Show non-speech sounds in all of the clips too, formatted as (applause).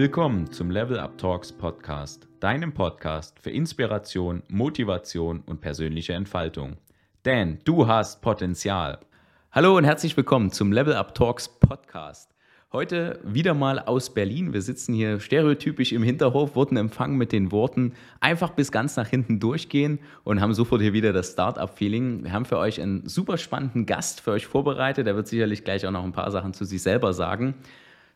Willkommen zum Level Up Talks Podcast, deinem Podcast für Inspiration, Motivation und persönliche Entfaltung. Denn du hast Potenzial. Hallo und herzlich willkommen zum Level Up Talks Podcast. Heute wieder mal aus Berlin. Wir sitzen hier stereotypisch im Hinterhof, wurden empfangen mit den Worten einfach bis ganz nach hinten durchgehen und haben sofort hier wieder das Startup-Feeling. Wir haben für euch einen super spannenden Gast für euch vorbereitet. Der wird sicherlich gleich auch noch ein paar Sachen zu sich selber sagen.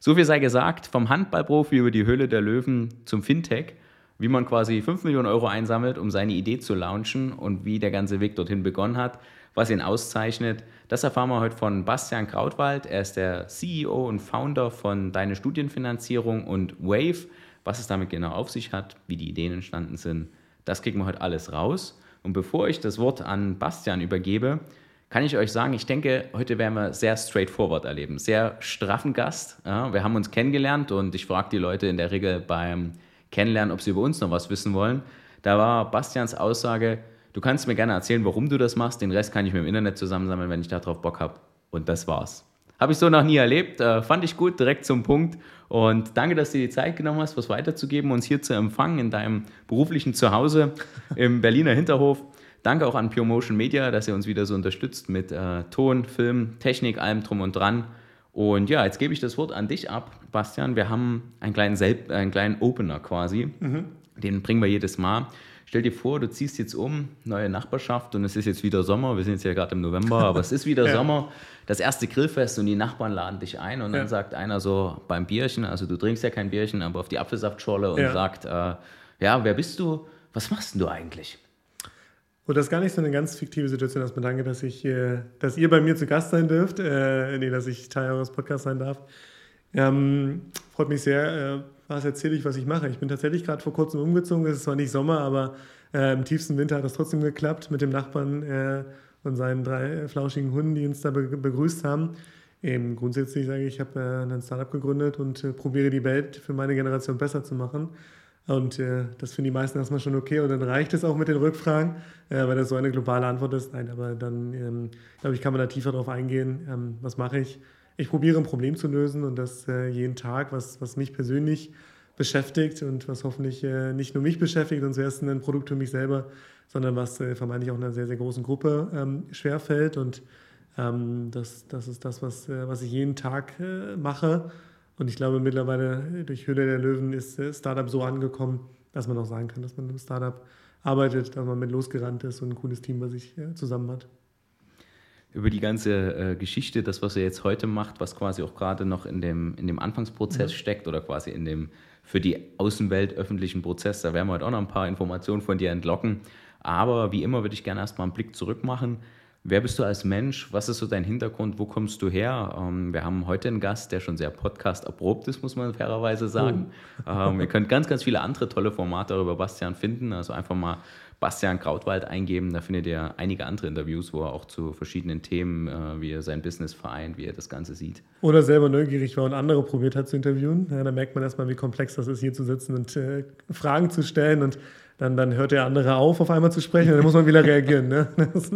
So viel sei gesagt, vom Handballprofi über die Höhle der Löwen zum Fintech, wie man quasi 5 Millionen Euro einsammelt, um seine Idee zu launchen und wie der ganze Weg dorthin begonnen hat was ihn auszeichnet. Das erfahren wir heute von Bastian Krautwald. Er ist der CEO und Founder von Deine Studienfinanzierung und Wave. Was es damit genau auf sich hat, wie die Ideen entstanden sind, das kriegen wir heute alles raus. Und bevor ich das Wort an Bastian übergebe, kann ich euch sagen, ich denke, heute werden wir sehr straightforward erleben. Sehr straffen Gast. Ja, wir haben uns kennengelernt und ich frage die Leute in der Regel beim Kennenlernen, ob sie über uns noch was wissen wollen. Da war Bastians Aussage, Du kannst mir gerne erzählen, warum du das machst. Den Rest kann ich mir im Internet zusammensammeln, wenn ich darauf Bock habe. Und das war's. Habe ich so noch nie erlebt. Äh, fand ich gut, direkt zum Punkt. Und danke, dass du dir die Zeit genommen hast, was weiterzugeben, uns hier zu empfangen in deinem beruflichen Zuhause im Berliner Hinterhof. Danke auch an Pure Motion Media, dass ihr uns wieder so unterstützt mit äh, Ton, Film, Technik, allem drum und dran. Und ja, jetzt gebe ich das Wort an dich ab, Bastian. Wir haben einen kleinen, Selb einen kleinen Opener quasi. Mhm. Den bringen wir jedes Mal. Stell dir vor, du ziehst jetzt um, neue Nachbarschaft und es ist jetzt wieder Sommer. Wir sind jetzt ja gerade im November, aber es ist wieder (laughs) ja. Sommer. Das erste Grillfest und die Nachbarn laden dich ein und dann ja. sagt einer so beim Bierchen, also du trinkst ja kein Bierchen, aber auf die Apfelsaftschorle und ja. sagt, äh, ja, wer bist du? Was machst denn du eigentlich? Und das ist gar nicht so eine ganz fiktive Situation. Erstmal danke, dass, ich, äh, dass ihr bei mir zu Gast sein dürft. Äh, nee, dass ich Teil eures Podcasts sein darf. Ähm, freut mich sehr. Äh, was erzähle ich, was ich mache? Ich bin tatsächlich gerade vor kurzem umgezogen. Es ist zwar nicht Sommer, aber äh, im tiefsten Winter hat das trotzdem geklappt mit dem Nachbarn äh, und seinen drei flauschigen Hunden, die uns da be begrüßt haben. Eben grundsätzlich sage ich, ich habe äh, ein Startup gegründet und äh, probiere die Welt für meine Generation besser zu machen. Und äh, das finden die meisten erstmal schon okay und dann reicht es auch mit den Rückfragen, äh, weil das so eine globale Antwort ist. Nein, aber dann, ähm, glaube ich, kann man da tiefer drauf eingehen. Ähm, was mache ich? ich probiere ein Problem zu lösen und das äh, jeden Tag, was, was mich persönlich beschäftigt und was hoffentlich äh, nicht nur mich beschäftigt und zuerst ein Produkt für mich selber, sondern was äh, vermeintlich auch einer sehr, sehr großen Gruppe ähm, schwerfällt. Und ähm, das, das ist das, was, äh, was ich jeden Tag mache. Und ich glaube, mittlerweile durch Höhle der Löwen ist äh, Startup so angekommen, dass man auch sagen kann, dass man im Startup arbeitet, dass man mit losgerannt ist und ein cooles Team, was sich zusammen hat über die ganze äh, Geschichte, das, was er jetzt heute macht, was quasi auch gerade noch in dem, in dem Anfangsprozess mhm. steckt oder quasi in dem für die Außenwelt öffentlichen Prozess. Da werden wir heute auch noch ein paar Informationen von dir entlocken. Aber wie immer würde ich gerne erstmal einen Blick zurück machen. Wer bist du als Mensch? Was ist so dein Hintergrund? Wo kommst du her? Ähm, wir haben heute einen Gast, der schon sehr podcast-erprobt ist, muss man fairerweise sagen. Oh. Ähm, ihr könnt ganz, ganz viele (laughs) andere tolle Formate über Bastian finden. Also einfach mal Bastian Krautwald eingeben. Da findet ihr einige andere Interviews, wo er auch zu verschiedenen Themen, äh, wie er sein Business vereint, wie er das Ganze sieht. Oder selber neugierig war und andere probiert hat zu interviewen. Ja, da merkt man erstmal, wie komplex das ist, hier zu sitzen und äh, Fragen zu stellen und dann, dann hört der andere auf, auf einmal zu sprechen und dann muss man wieder reagieren. Ne? (laughs) Das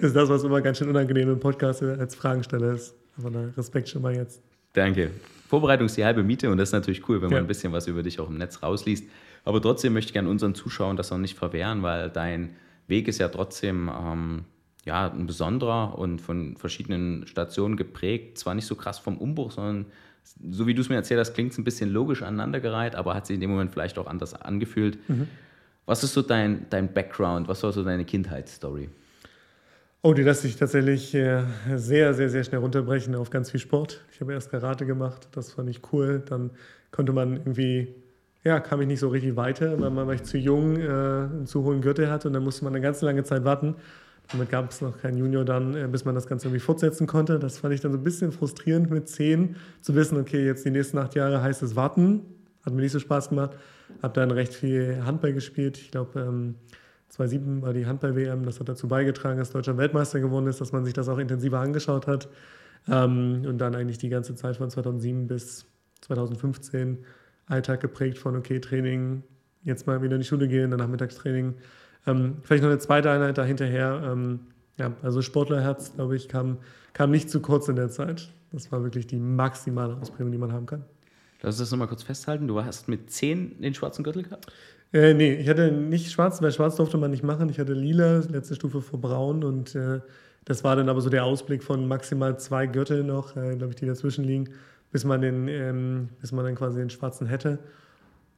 ist das, was immer ganz schön unangenehm im Podcast als Fragensteller ist. Aber da Respekt schon mal jetzt. Danke. Vorbereitung ist die halbe Miete und das ist natürlich cool, wenn man ja. ein bisschen was über dich auch im Netz rausliest. Aber trotzdem möchte ich gerne unseren Zuschauern das auch nicht verwehren, weil dein Weg ist ja trotzdem ähm, ja, ein besonderer und von verschiedenen Stationen geprägt. Zwar nicht so krass vom Umbruch, sondern so wie du es mir erzählt hast, klingt es ein bisschen logisch aneinandergereiht, aber hat sich in dem Moment vielleicht auch anders angefühlt. Mhm. Was ist so dein, dein Background? Was war so deine Kindheitsstory? Oh, die lässt sich tatsächlich äh, sehr, sehr, sehr schnell runterbrechen auf ganz viel Sport. Ich habe erst Karate gemacht, das fand ich cool. Dann konnte man irgendwie ja, kam ich nicht so richtig weiter, weil man ich zu jung, äh, einen zu hohen Gürtel hatte und dann musste man eine ganz lange Zeit warten. Damit gab es noch keinen Junior dann, äh, bis man das Ganze irgendwie fortsetzen konnte. Das fand ich dann so ein bisschen frustrierend mit zehn, zu wissen, okay, jetzt die nächsten acht Jahre heißt es warten. Hat mir nicht so Spaß gemacht. Habe dann recht viel Handball gespielt. Ich glaube, ähm, 2007 war die Handball-WM. Das hat dazu beigetragen, dass Deutscher Weltmeister geworden ist, dass man sich das auch intensiver angeschaut hat. Ähm, und dann eigentlich die ganze Zeit von 2007 bis 2015 Alltag geprägt von, okay, Training, jetzt mal wieder in die Schule gehen, dann Nachmittagstraining. Ähm, vielleicht noch eine zweite Einheit dahinterher. Ähm, ja, also Sportlerherz, glaube ich, kam, kam nicht zu kurz in der Zeit. Das war wirklich die maximale Ausprägung, die man haben kann. Lass uns das nochmal kurz festhalten. Du hast mit 10 den schwarzen Gürtel gehabt? Äh, nee, ich hatte nicht schwarz, weil schwarz durfte man nicht machen. Ich hatte lila, letzte Stufe vor braun und äh, das war dann aber so der Ausblick von maximal zwei Gürteln noch, äh, glaube ich, die dazwischen liegen, bis man, den, ähm, bis man dann quasi den schwarzen hätte.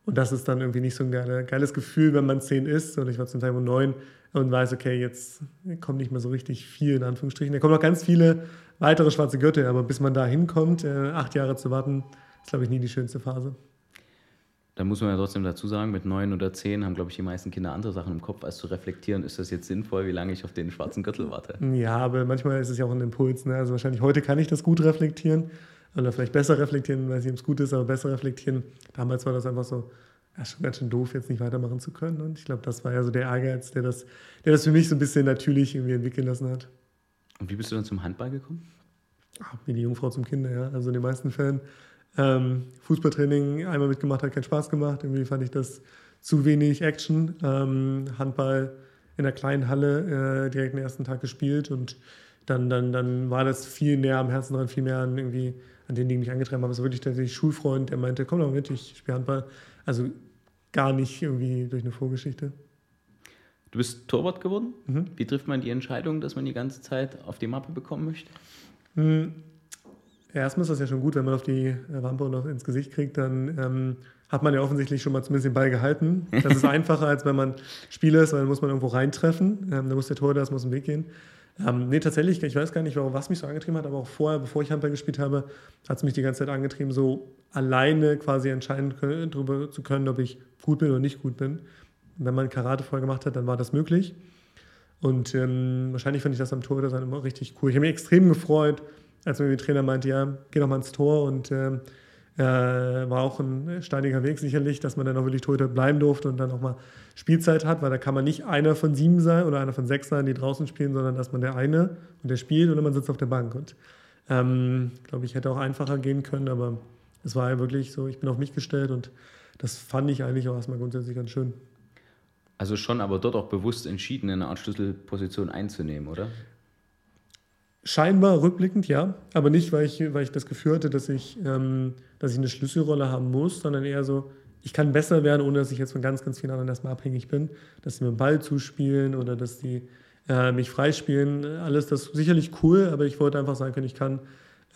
Und das ist dann irgendwie nicht so ein geile, geiles Gefühl, wenn man zehn ist. Und ich war zum Teil neun und weiß, okay, jetzt kommt nicht mehr so richtig viel in Anführungsstrichen. Da kommen noch ganz viele weitere schwarze Gürtel, aber bis man da hinkommt, äh, acht Jahre zu warten, ist, glaube ich, nie die schönste Phase. Da muss man ja trotzdem dazu sagen, mit neun oder zehn haben, glaube ich, die meisten Kinder andere Sachen im Kopf, als zu reflektieren, ist das jetzt sinnvoll, wie lange ich auf den schwarzen Gürtel warte. Ja, aber manchmal ist es ja auch ein Impuls. Ne? Also wahrscheinlich heute kann ich das gut reflektieren oder vielleicht besser reflektieren, weil es ihm gut ist, aber besser reflektieren. Damals war das einfach so, ja, schon ganz schön doof, jetzt nicht weitermachen zu können. Und ich glaube, das war ja so der Ehrgeiz, der das, der das für mich so ein bisschen natürlich irgendwie entwickeln lassen hat. Und wie bist du dann zum Handball gekommen? Ach, wie die Jungfrau zum Kinder, ja. Also in den meisten Fällen ähm, Fußballtraining einmal mitgemacht, hat keinen Spaß gemacht. Irgendwie fand ich das zu wenig Action. Ähm, Handball in der kleinen Halle äh, direkt den ersten Tag gespielt und dann, dann, dann war das viel näher am Herzen dran, viel mehr an irgendwie an den Dingen, die mich angetrieben haben. Es war wirklich tatsächlich Schulfreund, der meinte, komm doch mit, ich spiele Handball. Also gar nicht irgendwie durch eine Vorgeschichte. Du bist Torwart geworden. Mhm. Wie trifft man die Entscheidung, dass man die ganze Zeit auf die Mappe bekommen möchte? Mhm. Erstmal ist das ja schon gut, wenn man auf die Wampe noch ins Gesicht kriegt, dann ähm, hat man ja offensichtlich schon mal zumindest den Ball gehalten. (laughs) Das ist einfacher, als wenn man Spieler ist, weil dann muss man irgendwo reintreffen. Ähm, da muss der Tor, das muss im Weg gehen. Ähm, nee, tatsächlich, ich weiß gar nicht, warum, was mich so angetrieben hat, aber auch vorher, bevor ich Handball gespielt habe, hat es mich die ganze Zeit angetrieben, so alleine quasi entscheiden können, darüber zu können, ob ich gut bin oder nicht gut bin. Wenn man Karate vorher gemacht hat, dann war das möglich. Und ähm, wahrscheinlich fand ich das am Tor dann immer richtig cool. Ich habe mich extrem gefreut, als mir der Trainer meinte, ja, geh doch mal ins Tor und ähm, äh, war auch ein steiniger Weg sicherlich, dass man dann auch wirklich Torhüter bleiben durfte und dann auch mal Spielzeit hat, weil da kann man nicht einer von sieben sein oder einer von sechs sein, die draußen spielen, sondern dass man der eine und der spielt oder man sitzt auf der Bank. Und ähm, glaube ich, hätte auch einfacher gehen können, aber es war ja wirklich so, ich bin auf mich gestellt und das fand ich eigentlich auch erstmal grundsätzlich ganz schön. Also schon, aber dort auch bewusst entschieden, eine Art Schlüsselposition einzunehmen, oder? Scheinbar rückblickend, ja, aber nicht, weil ich, weil ich das Gefühl hatte, dass ich, ähm, dass ich eine Schlüsselrolle haben muss, sondern eher so, ich kann besser werden, ohne dass ich jetzt von ganz, ganz vielen anderen erstmal abhängig bin, dass sie mir den Ball zuspielen oder dass die äh, mich freispielen. Alles das ist sicherlich cool, aber ich wollte einfach sagen können, ich kann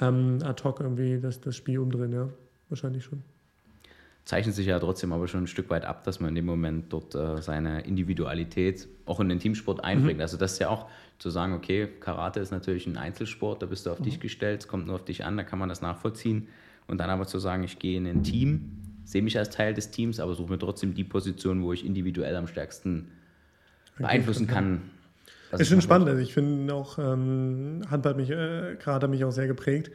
ähm, ad hoc irgendwie das, das Spiel umdrehen, ja, wahrscheinlich schon zeichnet sich ja trotzdem aber schon ein Stück weit ab, dass man in dem Moment dort äh, seine Individualität auch in den Teamsport einbringt. Mhm. Also das ist ja auch zu sagen, okay, Karate ist natürlich ein Einzelsport, da bist du auf mhm. dich gestellt, es kommt nur auf dich an, da kann man das nachvollziehen. Und dann aber zu sagen, ich gehe in ein Team, sehe mich als Teil des Teams, aber suche mir trotzdem die Position, wo ich individuell am stärksten beeinflussen kann. Das ist schon spannend. Also ich finde auch, ähm, Handball mich, äh, Karate mich auch sehr geprägt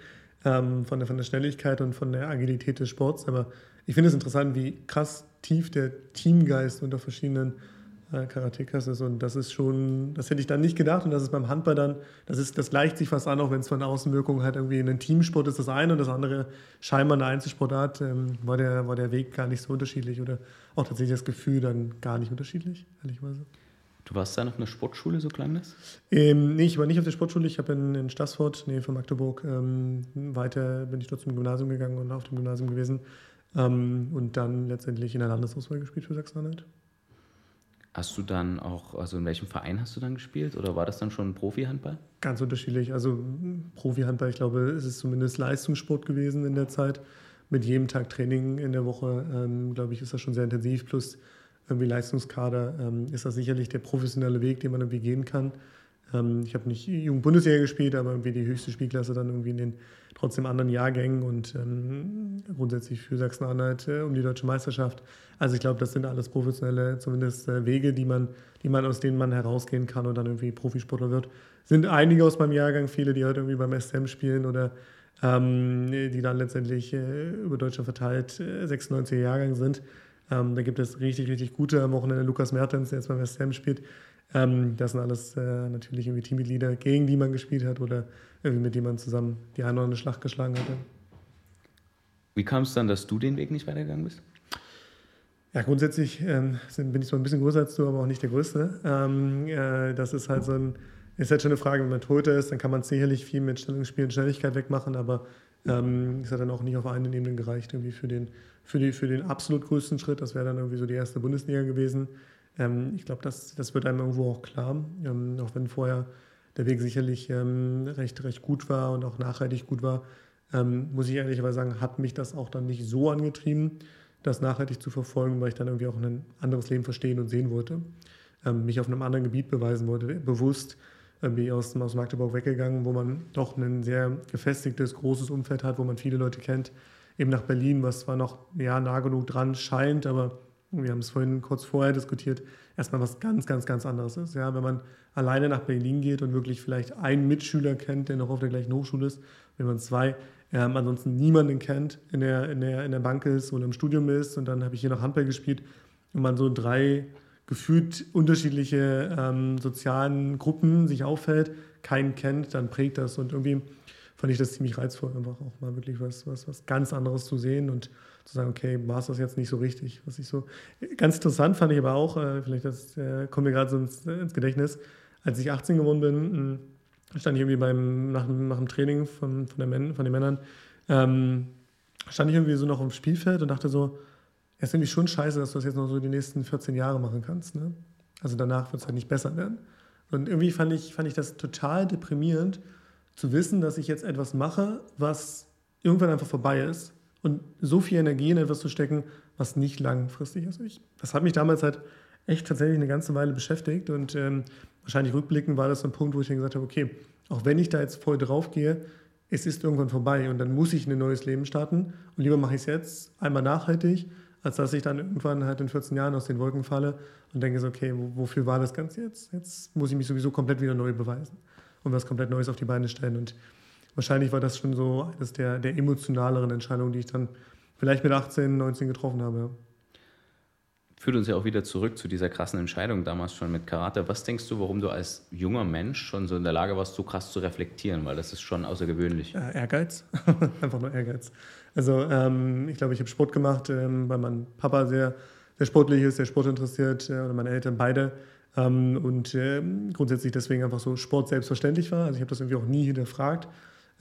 ähm, von, der, von der Schnelligkeit und von der Agilität des Sports. Aber ich finde es interessant, wie krass tief der Teamgeist unter verschiedenen äh, Karatekas ist. Und das ist schon, das hätte ich dann nicht gedacht. Und das ist beim Handball dann, das, ist, das gleicht sich fast an, auch wenn es von Außenwirkungen halt irgendwie in einem Teamsport ist das eine und das andere scheinbar eine Einzelsportart, ähm, war, der, war der Weg gar nicht so unterschiedlich oder auch tatsächlich das Gefühl dann gar nicht unterschiedlich, ehrlicherweise. Du warst dann auf einer Sportschule, so klang das? Ähm, nee, ich war nicht auf der Sportschule. Ich habe in, in Stassfurt, Nähe von Magdeburg, ähm, weiter bin ich dort zum Gymnasium gegangen und auf dem Gymnasium gewesen. Ähm, und dann letztendlich in der Landesauswahl gespielt für Sachsen-Anhalt. Hast du dann auch, also in welchem Verein hast du dann gespielt oder war das dann schon Profi-Handball? Ganz unterschiedlich. Also Profi-Handball, ich glaube, es ist zumindest Leistungssport gewesen in der Zeit. Mit jedem Tag Training in der Woche, ähm, glaube ich, ist das schon sehr intensiv. Plus irgendwie Leistungskader ähm, ist das sicherlich der professionelle Weg, den man irgendwie gehen kann. Ähm, ich habe nicht Jugend-Bundesliga gespielt, aber irgendwie die höchste Spielklasse dann irgendwie in den trotzdem anderen Jahrgängen und ähm, grundsätzlich für Sachsen-Anhalt äh, um die deutsche Meisterschaft. Also ich glaube, das sind alles professionelle, zumindest äh, Wege, die man, die man, aus denen man herausgehen kann und dann irgendwie Profisportler wird. Sind einige aus meinem Jahrgang, viele, die heute irgendwie beim SM spielen oder ähm, die dann letztendlich äh, über Deutschland verteilt äh, 96er Jahrgang sind. Ähm, da gibt es richtig, richtig gute. Am Wochenende Lukas Mertens, der jetzt beim SM spielt. Ähm, das sind alles äh, natürlich irgendwie Teammitglieder, gegen die man gespielt hat oder irgendwie mit man zusammen die eine oder andere Schlacht geschlagen hatte. Wie kam es dann, dass du den Weg nicht weitergegangen bist? Ja, grundsätzlich ähm, bin ich zwar ein bisschen größer als du, aber auch nicht der Größte. Ähm, äh, das ist halt so ein, ist halt schon eine Frage, wenn man Toter ist, dann kann man sicherlich viel mit Stellungsspiel und Schnelligkeit wegmachen, aber Ähm, es hat dann auch nicht auf einen Ebene gereicht, irgendwie für den, für, die, für den absolut größten Schritt. Das wäre dann irgendwie so die erste Bundesliga gewesen. Ähm, ich glaube, das, das wird einem irgendwo auch klar, ähm, auch wenn vorher der Weg sicherlich ähm, recht, recht gut war und auch nachhaltig gut war, ähm, muss ich ehrlicherweise sagen, hat mich das auch dann nicht so angetrieben, das nachhaltig zu verfolgen, weil ich dann irgendwie auch ein anderes Leben verstehen und sehen wollte. Ähm, mich auf einem anderen Gebiet beweisen wollte, bewusst irgendwie aus, aus Magdeburg weggegangen, wo man doch ein sehr gefestigtes, großes Umfeld hat, wo man viele Leute kennt, eben nach Berlin, was zwar noch ja, nah genug dran scheint, aber wir haben es vorhin kurz vorher diskutiert, erstmal was ganz, ganz, ganz anderes ist. Ja, wenn man alleine nach Berlin geht und wirklich vielleicht einen Mitschüler kennt, der noch auf der gleichen Hochschule ist, wenn man zwei, ähm, ansonsten niemanden kennt, in der, in, der, in der Bank ist oder im Studium ist und dann habe ich hier noch Handball gespielt und man so drei gefühlt unterschiedliche ähm, sozialen Gruppen sich auffällt, keinen kennt, dann prägt das und irgendwie fand ich das ziemlich reizvoll, einfach auch mal wirklich was, was, was ganz anderes zu sehen und zu sagen, okay, war es das jetzt nicht so richtig. Was ich so ganz interessant fand ich aber auch, äh, vielleicht das äh, kommt mir gerade so ins, äh, ins, Gedächtnis, als ich 18 geworden bin, hm, stand ich irgendwie beim, nach, nach dem Training von, von, Män von den Männern, ähm, stand ich irgendwie so noch im Spielfeld und dachte so, ja, ist irgendwie schon scheiße, dass du das jetzt noch so die nächsten 14 Jahre machen kannst. Ne? Also danach wird es halt nicht besser werden. Und irgendwie fand ich, fand ich das total deprimierend, zu wissen, dass ich jetzt etwas mache, was irgendwann einfach vorbei ist und so viel Energie in etwas zu stecken, was nicht langfristig ist. Ich, das hat mich damals halt echt tatsächlich eine ganze Weile beschäftigt und ähm, wahrscheinlich rückblickend war das so ein Punkt, wo ich dann gesagt habe, okay, auch wenn ich da jetzt voll drauf gehe, es ist irgendwann vorbei und dann muss ich ein neues Leben starten und lieber mache ich es jetzt einmal nachhaltig, als dass ich dann irgendwann halt in 14 Jahren aus den Wolken falle und denke so, okay, wofür war das Ganze jetzt? Jetzt muss ich mich sowieso komplett wieder neu beweisen und was komplett Neues auf die Beine stellen und wahrscheinlich war das schon so eines der, der emotionaleren Entscheidungen, die ich dann vielleicht mit 18, 19 getroffen habe. Führt uns ja auch wieder zurück zu dieser krassen Entscheidung damals schon mit Karate. Was denkst du, warum du als junger Mensch schon so in der Lage warst, so krass zu reflektieren? Weil das ist schon außergewöhnlich. Äh, Ehrgeiz, (laughs) einfach nur Ehrgeiz. Also ähm, ich glaube, ich habe Sport gemacht, ähm, weil mein Papa sehr, sehr sportlich ist, sehr sportinteressiert äh, oder meine Eltern beide. Ähm, und äh, grundsätzlich deswegen einfach so Sport selbstverständlich war. Also ich habe das irgendwie auch nie hinterfragt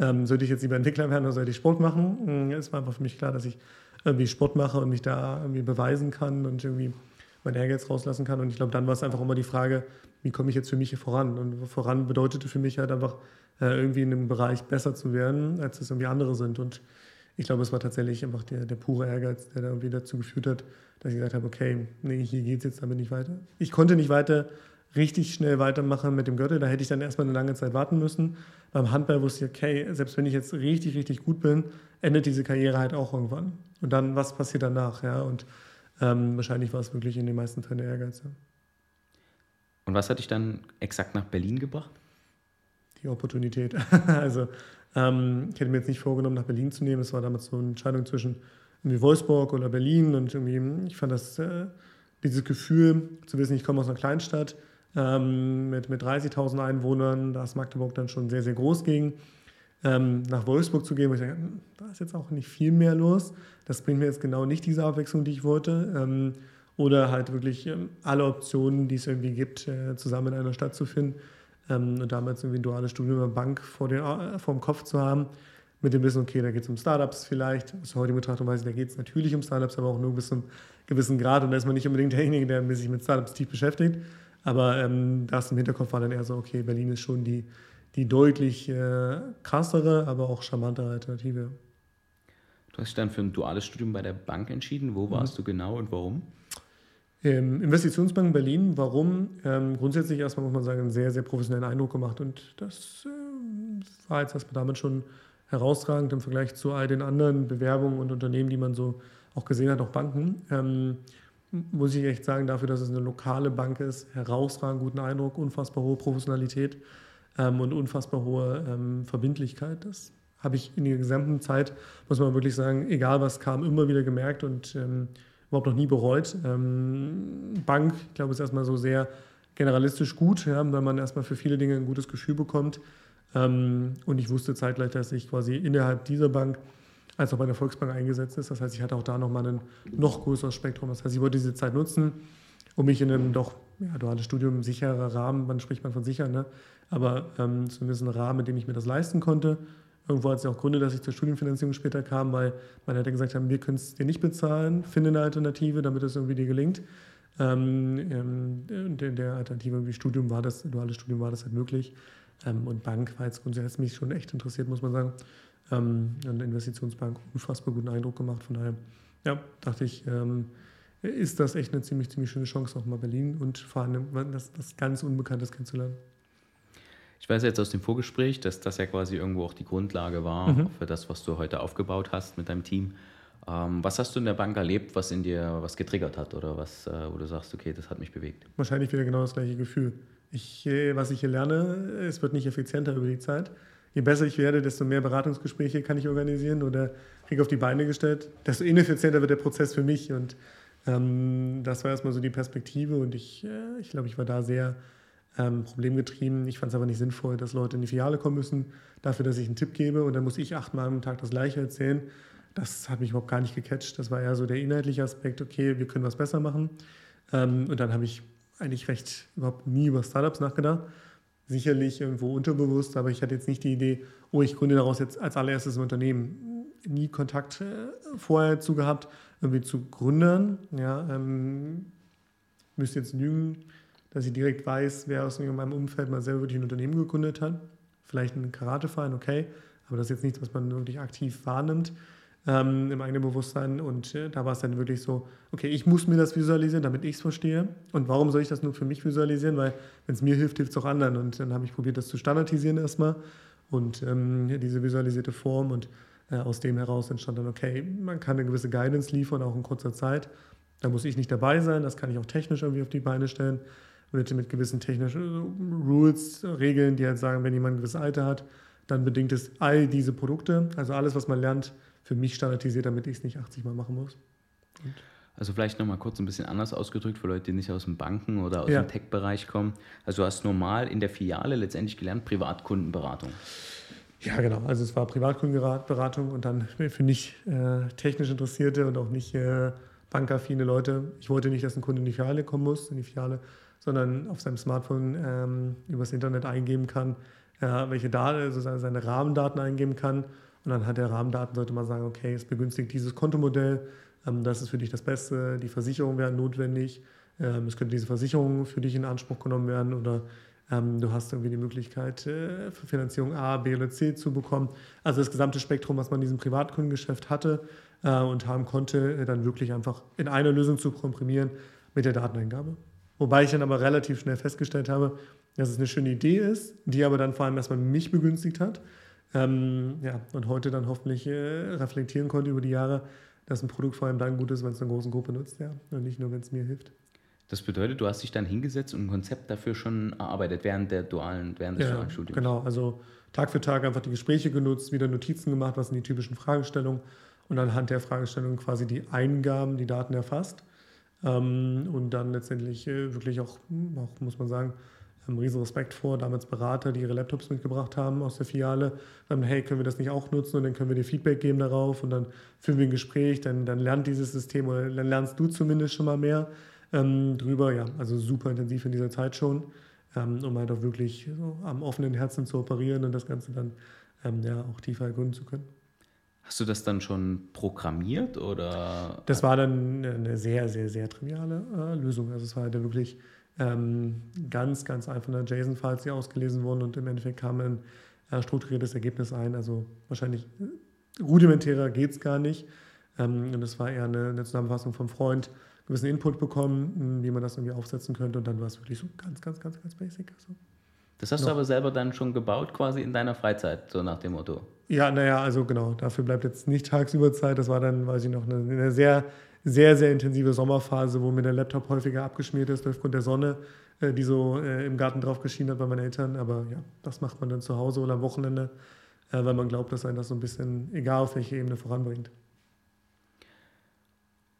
ähm, sollte ich jetzt lieber Entwickler werden oder sollte ich Sport machen? Hm, es war einfach für mich klar, dass ich irgendwie Sport mache und mich da irgendwie beweisen kann und irgendwie mein Ehrgeiz rauslassen kann. Und ich glaube, dann war es einfach immer die Frage, wie komme ich jetzt für mich hier voran? Und voran bedeutete für mich halt einfach äh, irgendwie in einem Bereich besser zu werden, als es irgendwie andere sind. Und ich glaube, es war tatsächlich einfach der, der pure Ehrgeiz, der da irgendwie dazu geführt hat, dass ich gesagt habe, okay, nee, hier geht es jetzt damit nicht weiter. Ich konnte nicht weiter richtig schnell weitermachen mit dem Gürtel. Da hätte ich dann erstmal eine lange Zeit warten müssen. Beim Handball wusste ich, okay, selbst wenn ich jetzt richtig, richtig gut bin, endet diese Karriere halt auch irgendwann. Und dann, was passiert danach? Ja? Und ähm, wahrscheinlich war es wirklich in den meisten Fällen der Ehrgeiz. Ja. Und was hat dich dann exakt nach Berlin gebracht? Die Opportunität. (laughs) also ähm, ich hätte mir jetzt nicht vorgenommen, nach Berlin zu nehmen. Es war damals so eine Entscheidung zwischen irgendwie Wolfsburg oder Berlin. Und irgendwie, ich fand das, äh, dieses Gefühl zu wissen, ich komme aus einer Kleinstadt, ähm, mit, mit 30.000 Einwohnern, da ist Magdeburg dann schon sehr, sehr groß ging. Ähm, nach Wolfsburg zu gehen, wo ich denke, hm, da ist jetzt auch nicht viel mehr los. Das bringt mir jetzt genau nicht diese Abwechslung, die ich wollte. Ähm, oder halt wirklich ähm, alle Optionen, die es irgendwie gibt, äh, zusammen in einer Stadt zu finden. Ähm, und damals irgendwie ein duales Studium der Bank vor, den, äh, vor dem Kopf zu haben. Mit dem Wissen, okay, da geht es um Startups vielleicht. Aus heutiger Betrachtung weiß ich, da geht es natürlich um Startups, aber auch nur bis zu einem gewissen Grad. Und da ist man nicht unbedingt derjenige, der sich mit Startups tief beschäftigt. Aber ähm, das im Hinterkopf war dann eher so, okay, Berlin ist schon die, die deutlich äh, krassere, aber auch charmantere Alternative. Du hast dich dann für ein duales Studium bei der Bank entschieden. Wo warst mhm. du genau und warum? Ähm, Investitionsbank Berlin. Warum? Ähm, grundsätzlich erstmal muss man sagen, einen sehr, sehr professionellen Eindruck gemacht. Und das äh, war jetzt erstmal damit schon herausragend im Vergleich zu all den anderen Bewerbungen und Unternehmen, die man so auch gesehen hat, auch Banken. Ähm, muss ich echt sagen, dafür, dass es eine lokale Bank ist, herausragend guten Eindruck, unfassbar hohe Professionalität ähm, und unfassbar hohe ähm, Verbindlichkeit. Das habe ich in der gesamten Zeit, muss man wirklich sagen, egal was kam, immer wieder gemerkt und ähm, überhaupt noch nie bereut. Ähm, Bank, ich glaube, ist erstmal so sehr generalistisch gut, ja, weil man erstmal für viele Dinge ein gutes Gefühl bekommt. Ähm, und ich wusste zeitgleich, dass ich quasi innerhalb dieser Bank als auch bei der Volksbank eingesetzt ist. Das heißt, ich hatte auch da nochmal ein noch größeres Spektrum. Das heißt, ich wollte diese Zeit nutzen, um mich in einem doch ja, duales Studium sicherer Rahmen, wann spricht man von sicher, ne? aber ähm, zumindest ein Rahmen, in dem ich mir das leisten konnte, Irgendwo hat es auch Gründe, dass ich zur Studienfinanzierung später kam, weil meine Eltern gesagt haben, wir können es dir nicht bezahlen, finde eine Alternative, damit es irgendwie dir gelingt. Ähm, ähm, in der Alternative irgendwie Studium war das, duales Studium war das halt möglich. Ähm, und Bank war jetzt grundsätzlich mich schon echt interessiert, muss man sagen. Ähm, und Investitionsbank unfassbar guten Eindruck gemacht. Von daher, ja, dachte ich, ähm, ist das echt eine ziemlich, ziemlich schöne Chance, auch mal Berlin und vor allem das, das ganz Unbekanntes kennenzulernen. Ich weiß jetzt aus dem Vorgespräch, dass das ja quasi irgendwo auch die Grundlage war mhm. für das, was du heute aufgebaut hast mit deinem Team. Ähm, was hast du in der Bank erlebt, was in dir was getriggert hat oder was, äh, wo du sagst, okay, das hat mich bewegt? Wahrscheinlich wieder genau das gleiche Gefühl. Ich, äh, was ich hier lerne, es wird nicht effizienter über die Zeit. Je besser ich werde, desto mehr Beratungsgespräche kann ich organisieren oder kriege auf die Beine gestellt, desto ineffizienter wird der Prozess für mich. Und ähm, das war erstmal so die Perspektive und ich, äh, ich glaube, ich war da sehr ähm, problemgetrieben. Ich fand es aber nicht sinnvoll, dass Leute in die Filiale kommen müssen, dafür, dass ich einen Tipp gebe und dann muss ich achtmal am Tag das Gleiche erzählen. Das hat mich überhaupt gar nicht gecatcht. Das war eher so der inhaltliche Aspekt, okay, wir können was besser machen. Ähm, und dann habe ich eigentlich recht überhaupt nie über Startups nachgedacht. Sicherlich irgendwo unterbewusst, aber ich hatte jetzt nicht die Idee, oh, ich gründe daraus jetzt als allererstes ein Unternehmen. Nie Kontakt äh, vorher zu gehabt, irgendwie zu Gründern. Ja, ähm, müsste jetzt lügen dass ich direkt weiß, wer aus meinem Umfeld mal selber wirklich ein Unternehmen gegründet hat. Vielleicht ein Karateverein, okay, aber das ist jetzt nichts, was man wirklich aktiv wahrnimmt ähm, im eigenen Bewusstsein. Und äh, da war es dann wirklich so, okay, ich muss mir das visualisieren, damit ich es verstehe. Und warum soll ich das nur für mich visualisieren? Weil wenn es mir hilft, hilft es auch anderen. Und dann habe ich probiert, das zu standardisieren erstmal und ähm, diese visualisierte Form und äh, aus dem heraus entstand dann, okay, man kann eine gewisse Guidance liefern, auch in kurzer Zeit. Da muss ich nicht dabei sein, das kann ich auch technisch irgendwie auf die Beine stellen mit, mit gewissen technischen Rules, Regeln, die halt sagen, wenn jemand ein gewisses Alter hat, dann bedingt es all diese Produkte, also alles, was man lernt, für mich standardisiert, damit ich es nicht 80 Mal machen muss. Und also vielleicht nochmal kurz ein bisschen anders ausgedrückt für Leute, die nicht aus dem Banken- oder aus ja. dem Tech-Bereich kommen. Also du hast normal in der Filiale letztendlich gelernt Privatkundenberatung. Ja, genau. Also es war Privatkundenberatung und dann für nicht äh, technisch interessierte und auch nicht äh, bankaffine Leute. Ich wollte nicht, dass ein Kunde in die Filiale kommen muss, in die Filiale sondern auf seinem Smartphone ähm, übers Internet eingeben kann, äh, welche Daten, also seine Rahmendaten eingeben kann. Und anhand der Rahmendaten sollte man sagen, okay, es begünstigt dieses Kontomodell, ähm, das ist für dich das Beste, die Versicherung wäre notwendig, ähm, es könnte diese Versicherung für dich in Anspruch genommen werden oder ähm, du hast irgendwie die Möglichkeit, äh, Finanzierung A, B oder C zu bekommen. Also das gesamte Spektrum, was man in diesem Privatkundengeschäft hatte äh, und haben konnte, äh, dann wirklich einfach in einer Lösung zu komprimieren mit der Dateneingabe. Wobei ich dann aber relativ schnell festgestellt habe, dass es eine schöne Idee ist, die aber dann vor allem erstmal mich begünstigt hat. Ähm, ja, und heute dann hoffentlich äh, reflektieren konnte über die Jahre, dass ein Produkt vor allem dann gut ist, wenn es eine große Gruppe nutzt, ja, und nicht nur, wenn es mir hilft. Das bedeutet, du hast dich dann hingesetzt und ein Konzept dafür schon erarbeitet während der dualen, während des ja, dualen Studiums. Genau, also Tag für Tag einfach die Gespräche genutzt, wieder Notizen gemacht, was sind die typischen Fragestellungen und anhand der Fragestellungen quasi die Eingaben, die Daten erfasst ähm, und dann letztendlich äh, wirklich auch, auch, muss man sagen, einen riesen Respekt vor, damals Berater, die ihre Laptops mitgebracht haben aus der Filiale, dann, hey, können wir das nicht auch nutzen und dann können wir dir Feedback geben darauf und dann führen wir ein Gespräch, dann, dann lernt dieses System oder dann lernst du zumindest schon mal mehr ähm, drüber. Ja, also super intensiv in dieser Zeit schon, ähm, um halt auch wirklich so am offenen Herzen zu operieren und das Ganze dann ähm, ja, auch tiefer ergründen zu können. Hast du das dann schon programmiert oder? Das war dann eine sehr, sehr, sehr triviale äh, Lösung. Also es war halt wirklich ähm, ganz, ganz einfache JSON-Files, die ausgelesen wurden und im Endeffekt kam ein äh, strukturiertes Ergebnis ein. Also wahrscheinlich äh, rudimentärer geht es gar nicht. Ähm, und das war eher eine, eine Zusammenfassung vom Freund, gewissen Input bekommen, wie man das irgendwie aufsetzen könnte. Und dann war es wirklich so ganz, ganz, ganz, ganz basic. Also das hast noch. du aber selber dann schon gebaut, quasi in deiner Freizeit, so nach dem Motto. Ja, naja, also genau, dafür bleibt jetzt nicht tagsüber Zeit. Das war dann, weiß ich noch, eine, eine sehr, sehr, sehr intensive Sommerphase, wo mir der Laptop häufiger abgeschmiert ist aufgrund der Sonne, äh, die so äh, im Garten drauf geschienen hat bei meinen Eltern. Aber ja, das macht man dann zu Hause oder am Wochenende, äh, weil man glaubt, dass einen das so ein bisschen, egal auf welche Ebene, voranbringt.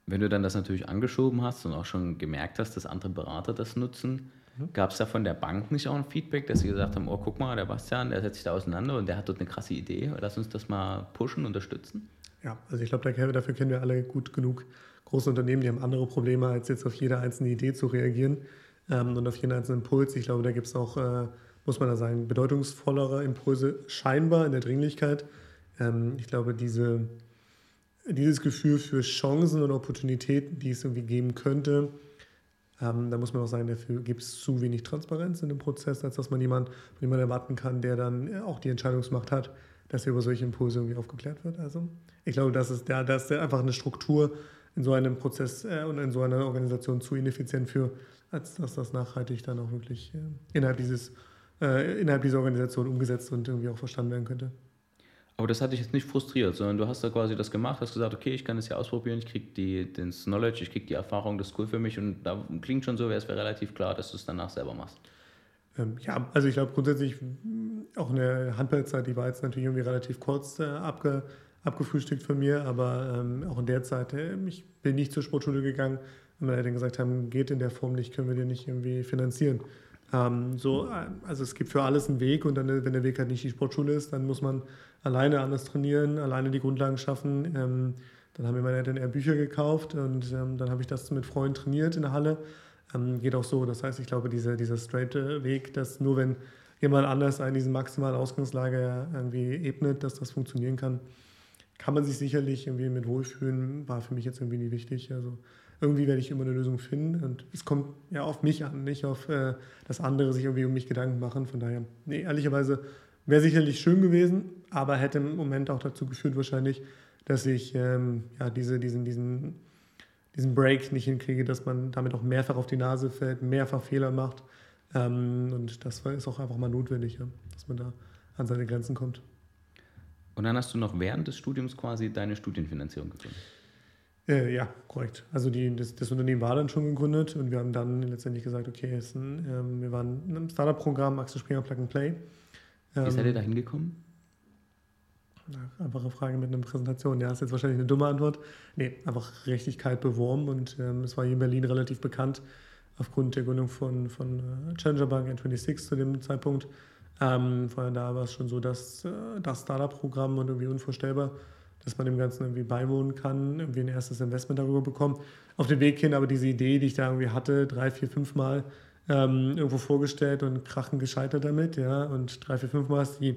Wenn du dann das natürlich angeschoben hast und auch schon gemerkt hast, dass andere Berater das nutzen, Mhm. Gab es da von der Bank nicht auch ein Feedback, dass sie gesagt haben, oh, guck mal, der Bastian, der setzt sich da auseinander und der hat dort eine krasse Idee, lass uns das mal pushen, unterstützen? Ja, also ich glaube, dafür kennen wir alle gut genug große Unternehmen, die haben andere Probleme, als jetzt auf jede einzelne Idee zu reagieren ähm, und auf jeden einzelnen Impuls. Ich glaube, da gibt es auch, äh, muss man da sagen, bedeutungsvollere Impulse scheinbar in der Dringlichkeit. Ähm, ich glaube, diese, dieses Gefühl für Chancen und Opportunitäten, die es irgendwie geben könnte, ähm, da muss man auch sagen, dafür gibt es zu wenig Transparenz in dem Prozess, als dass man jemand, von jemandem erwarten kann, der dann auch die Entscheidungsmacht hat, dass er über solche Impulse irgendwie aufgeklärt wird. Also ich glaube, das ist, der, das ist einfach eine Struktur in so einem Prozess äh, und in so einer Organisation zu ineffizient für, als dass das nachhaltig dann auch wirklich äh, innerhalb, dieses, äh, innerhalb dieser Organisation umgesetzt und irgendwie auch verstanden werden könnte. Aber das hat dich jetzt nicht frustriert, sondern du hast da quasi das gemacht, hast gesagt, okay, ich kann das ja ausprobieren, ich kriege das Knowledge, ich kriege die Erfahrung, das ist cool für mich und da klingt schon so, es wäre relativ klar, dass du es danach selber machst. Ähm, ja, also ich glaube grundsätzlich auch eine Handballzeit, die war jetzt natürlich irgendwie relativ kurz äh, abge, abgefrühstückt von mir, aber ähm, auch in der Zeit, äh, ich bin nicht zur Sportschule gegangen, wenn wir dann gesagt haben, geht in der Form nicht, können wir dir nicht irgendwie finanzieren. Ähm, so, äh, also es gibt für alles einen Weg und dann, wenn der Weg halt nicht die Sportschule ist, dann muss man alleine anders trainieren, alleine die Grundlagen schaffen. Ähm, dann haben mir meine Eltern eher Bücher gekauft und ähm, dann habe ich das mit Freunden trainiert in der Halle. Ähm, geht auch so. Das heißt, ich glaube, diese, dieser straight Weg, dass nur wenn jemand anders einen diese maximale Ausgangslage irgendwie ebnet, dass das funktionieren kann, kann man sich sicherlich irgendwie mit wohlfühlen, war für mich jetzt irgendwie nie wichtig. Also irgendwie werde ich immer eine Lösung finden. Und es kommt ja auf mich an, nicht auf äh, das andere sich irgendwie um mich Gedanken machen. Von daher, nee, ehrlicherweise wäre sicherlich schön gewesen, aber hätte im Moment auch dazu geführt wahrscheinlich, dass ich ähm, ja, diese, diesen, diesen, diesen Break nicht hinkriege, dass man damit auch mehrfach auf die Nase fällt, mehrfach Fehler macht. Ähm, und das ist auch einfach mal notwendig, ja, dass man da an seine Grenzen kommt. Und dann hast du noch während des Studiums quasi deine Studienfinanzierung gegründet? Äh, ja, korrekt. Also die, das, das, Unternehmen war dann schon gegründet und wir haben dann letztendlich gesagt, okay, ein, ähm, wir waren in einem Startup-Programm, Axel Springer Plug and Play. Ähm, Wie seid ihr ähm, da hingekommen? Einfache Frage mit einer Präsentation. Ja, ist jetzt wahrscheinlich eine dumme Antwort. Nee, einfach Richtigkeit beworben und ähm, es war hier in Berlin relativ bekannt aufgrund der Gründung von, von äh, Challenger Bank N26 zu dem Zeitpunkt. Ähm, von da war es schon so, dass äh, das Startup-Programm und irgendwie unvorstellbar dass man dem Ganzen irgendwie beiwohnen kann, irgendwie ein erstes Investment darüber bekommt. Auf dem Weg hin aber diese Idee, die ich da irgendwie hatte, drei, vier, fünf Mal ähm, irgendwo vorgestellt und krachen gescheitert damit, ja, und drei, vier, fünf Mal ist die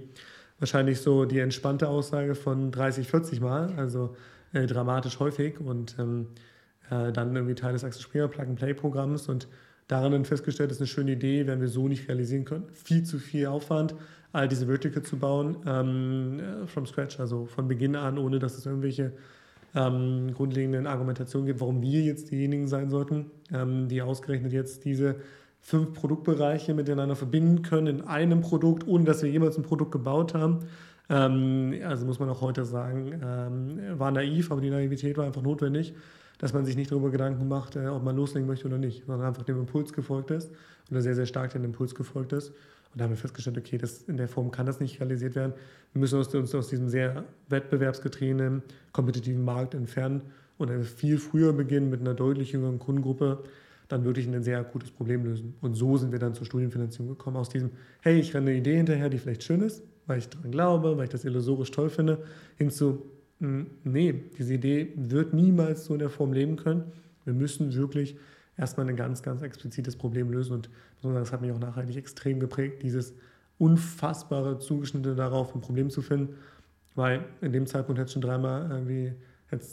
wahrscheinlich so die entspannte Aussage von 30, 40 Mal, also äh, dramatisch häufig. Und ähm, äh, dann irgendwie Teil des Axel Springer Plug-and-Play-Programms und daran dann festgestellt, das ist eine schöne Idee, werden wir so nicht realisieren können. Viel zu viel Aufwand, all diese Vertical zu bauen, ähm, äh, from scratch, also von Beginn an, ohne dass es irgendwelche ähm, grundlegenden Argumentationen gibt, warum wir jetzt diejenigen sein sollten, ähm, die ausgerechnet jetzt diese fünf Produktbereiche miteinander verbinden können in einem Produkt, ohne dass wir jemals ein Produkt gebaut haben. Ähm, also muss man auch heute sagen, ähm, war naiv, aber die Naivität war einfach notwendig, dass man sich nicht darüber Gedanken macht, äh, ob man loslegen möchte oder nicht, sondern einfach dem Impuls gefolgt ist oder sehr, sehr stark dem Impuls gefolgt ist. Und da haben wir festgestellt, okay, das, in der Form kann das nicht realisiert werden. Wir müssen uns, uns aus diesem sehr wettbewerbsgetriebenen, kompetitiven Markt entfernen und viel früher beginnen mit einer deutlich jüngeren Kundengruppe, dann wirklich ein sehr akutes Problem lösen. Und so sind wir dann zur Studienfinanzierung gekommen, aus diesem, hey, ich renne eine Idee hinterher, die vielleicht schön ist, weil ich daran glaube, weil ich das illusorisch toll finde, hin zu, hm, nee, diese Idee wird niemals so in der Form leben können. Wir müssen wirklich erstmal ein ganz, ganz explizites Problem lösen. Und das hat mich auch nachhaltig extrem geprägt, dieses unfassbare Zugeschnitte darauf, ein Problem zu finden. Weil in dem Zeitpunkt hätte es schon dreimal irgendwie, hätte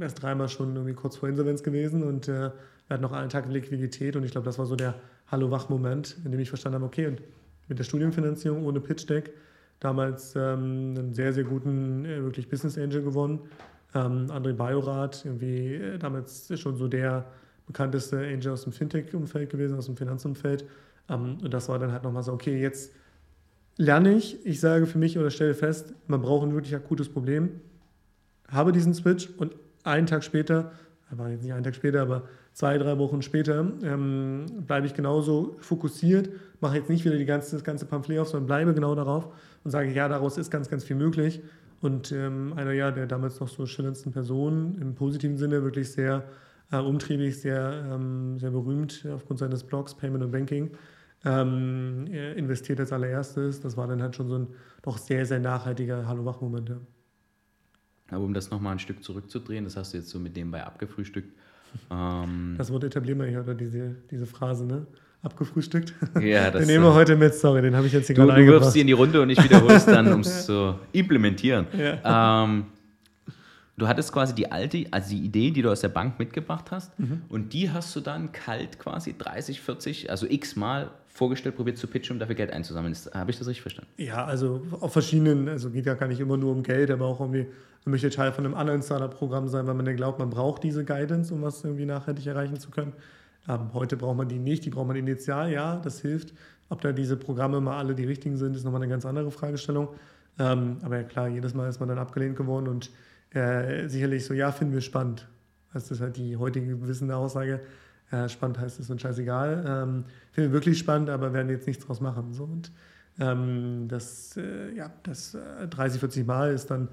erst dreimal schon irgendwie kurz vor Insolvenz gewesen und äh, wir hatten noch einen Tag Liquidität und ich glaube, das war so der Hallo-Wach-Moment, in dem ich verstanden habe, okay, und mit der Studienfinanzierung ohne Pitch-Deck damals ähm, einen sehr, sehr guten, äh, wirklich Business Angel gewonnen. Ähm, André Bajorath, irgendwie äh, damals schon so der bekannteste Angel aus dem Fintech-Umfeld gewesen, aus dem Finanzumfeld. Ähm, und das war dann halt nochmal so, okay, jetzt lerne ich, ich sage für mich oder stelle fest, man braucht ein wirklich akutes Problem, habe diesen Switch und einen Tag später, aber jetzt nicht einen Tag später, aber zwei, drei Wochen später, ähm, bleibe ich genauso fokussiert, mache jetzt nicht wieder ganze, das ganze Pamphlet auf, sondern bleibe genau darauf und sage, ja, daraus ist ganz, ganz viel möglich. Und ähm, einer ja, der damals noch so schillerndsten Person im positiven Sinne wirklich sehr äh, umtriebig, sehr, ähm, sehr berühmt aufgrund seines Blogs Payment und Banking. Ähm, investiert als allererstes. Das war dann halt schon so ein doch sehr, sehr nachhaltiger Hallo-Wach-Moment. Ja. Aber um das nochmal ein Stück zurückzudrehen, das hast du jetzt so mit nebenbei abgefrühstückt. Ähm das Wort etablieren wir hier, oder diese, diese Phrase, ne? abgefrühstückt. Ja, (laughs) das, den nehmen wir äh, heute mit, sorry, den habe ich jetzt hier Du, gerade du wirfst sie in die Runde und ich wiederhole es dann, (laughs) um es zu implementieren. Ja. Ähm, du hattest quasi die alte, also die Idee, die du aus der Bank mitgebracht hast, Mhm. und die hast du dann kalt quasi 30, 40, also x-mal vorgestellt, probiert zu pitchen, um dafür Geld einzusammeln. Habe ich das richtig verstanden? Ja, also auf verschiedenen, also geht ja gar nicht immer nur um Geld, aber auch irgendwie, man möchte Teil von einem anderen Startup-Programm sein, weil man dann glaubt, man braucht diese Guidance, um was irgendwie nachhaltig erreichen zu können. Ähm, heute braucht man die nicht, die braucht man initial, ja, das hilft. Ob da diese Programme mal alle die richtigen sind, ist nochmal eine ganz andere Fragestellung. Ähm, aber ja klar, jedes Mal ist man dann abgelehnt geworden und äh, sicherlich so, ja, finden wir spannend. Das ist halt die heutige wissende Aussage. Äh, spannend heißt es und scheißegal. Ähm, finden wir wirklich spannend, aber werden jetzt nichts draus machen. So. Und ähm, das, äh, ja, das äh, 30, 40 Mal ist dann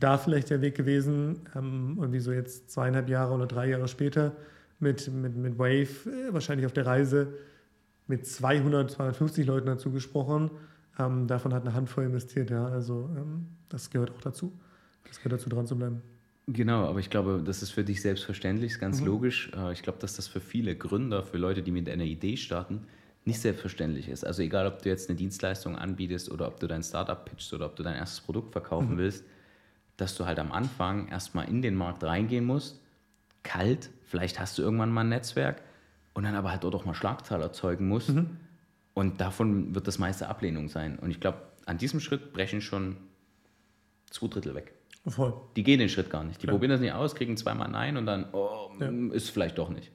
da vielleicht der Weg gewesen. Ähm, irgendwie so jetzt zweieinhalb Jahre oder drei Jahre später mit, mit, mit Wave, äh, wahrscheinlich auf der Reise mit 200, 250 Leuten dazu gesprochen. Ähm, davon hat eine Handvoll investiert. Ja. Also ähm, das gehört auch dazu. Das gehört dazu, dran zu bleiben. Genau, aber ich glaube, das ist für dich selbstverständlich, ist ganz Mhm. logisch. Äh, Ich glaube, dass das für viele Gründer, für Leute, die mit einer Idee starten, nicht selbstverständlich ist. Also egal, ob du jetzt eine Dienstleistung anbietest oder ob du dein Startup pitchst oder ob du dein erstes Produkt verkaufen Mhm. willst, dass du halt am Anfang erstmal in den Markt reingehen musst, kalt, vielleicht hast du irgendwann mal ein Netzwerk und dann aber halt dort auch mal Schlagzahl erzeugen musst. Mhm. Und davon wird das meiste Ablehnung sein. Und ich glaube, an diesem Schritt brechen schon zwei Drittel weg. Voll. Die gehen den Schritt gar nicht. Die Klar. probieren das nicht aus, kriegen zweimal Nein und dann, oh, Ja. ist vielleicht doch nicht.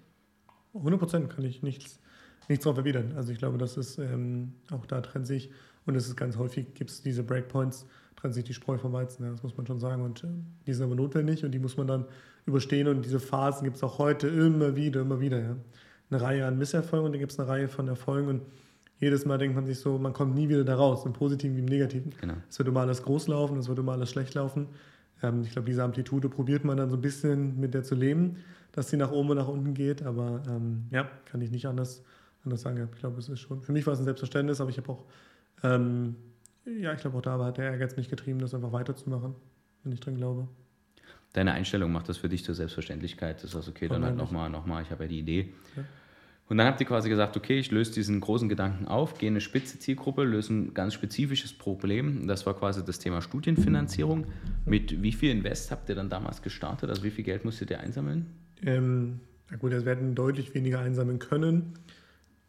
100 Prozent kann ich nichts, nichts drauf erwidern. Also ich glaube, das ist ähm, auch da trennt sich und es ist ganz häufig gibt es diese Breakpoints, trennt sich die Spreu vom Weizen, ja, das muss man schon sagen und ähm, die sind aber notwendig und die muss man dann überstehen und diese Phasen gibt es auch heute immer wieder, immer wieder. Ja. Eine Reihe an Misserfolgen und dann gibt es eine Reihe von Erfolgen und jedes Mal denkt man sich so, man kommt nie wieder da raus, im Positiven wie im Negativen. Genau. Es wird immer alles groß laufen, es wird immer alles schlecht laufen. Ähm, ich glaube, diese Amplitude probiert man dann so ein bisschen mit der zu leben, dass sie nach oben und nach unten geht. Aber ähm, ja, kann ich nicht anders, anders sagen. Ich glaube, es ist schon, für mich war es ein Selbstverständnis, aber ich habe auch, ähm, ja, ich glaube auch da hat der Ehrgeiz mich getrieben, das einfach weiterzumachen, wenn ich dran glaube. Deine Einstellung macht das für dich zur Selbstverständlichkeit. Das ist okay, dann halt nochmal, nochmal, ich habe ja die Idee. Ja. Und dann habt ihr quasi gesagt, okay, ich löse diesen großen Gedanken auf, gehe in eine spitze Zielgruppe, löse ein ganz spezifisches Problem. Das war quasi das Thema Studienfinanzierung. Mit wie viel Invest habt ihr dann damals gestartet? Also wie viel Geld musstet ihr einsammeln? Ähm, na gut, wir hätten deutlich weniger einsammeln können.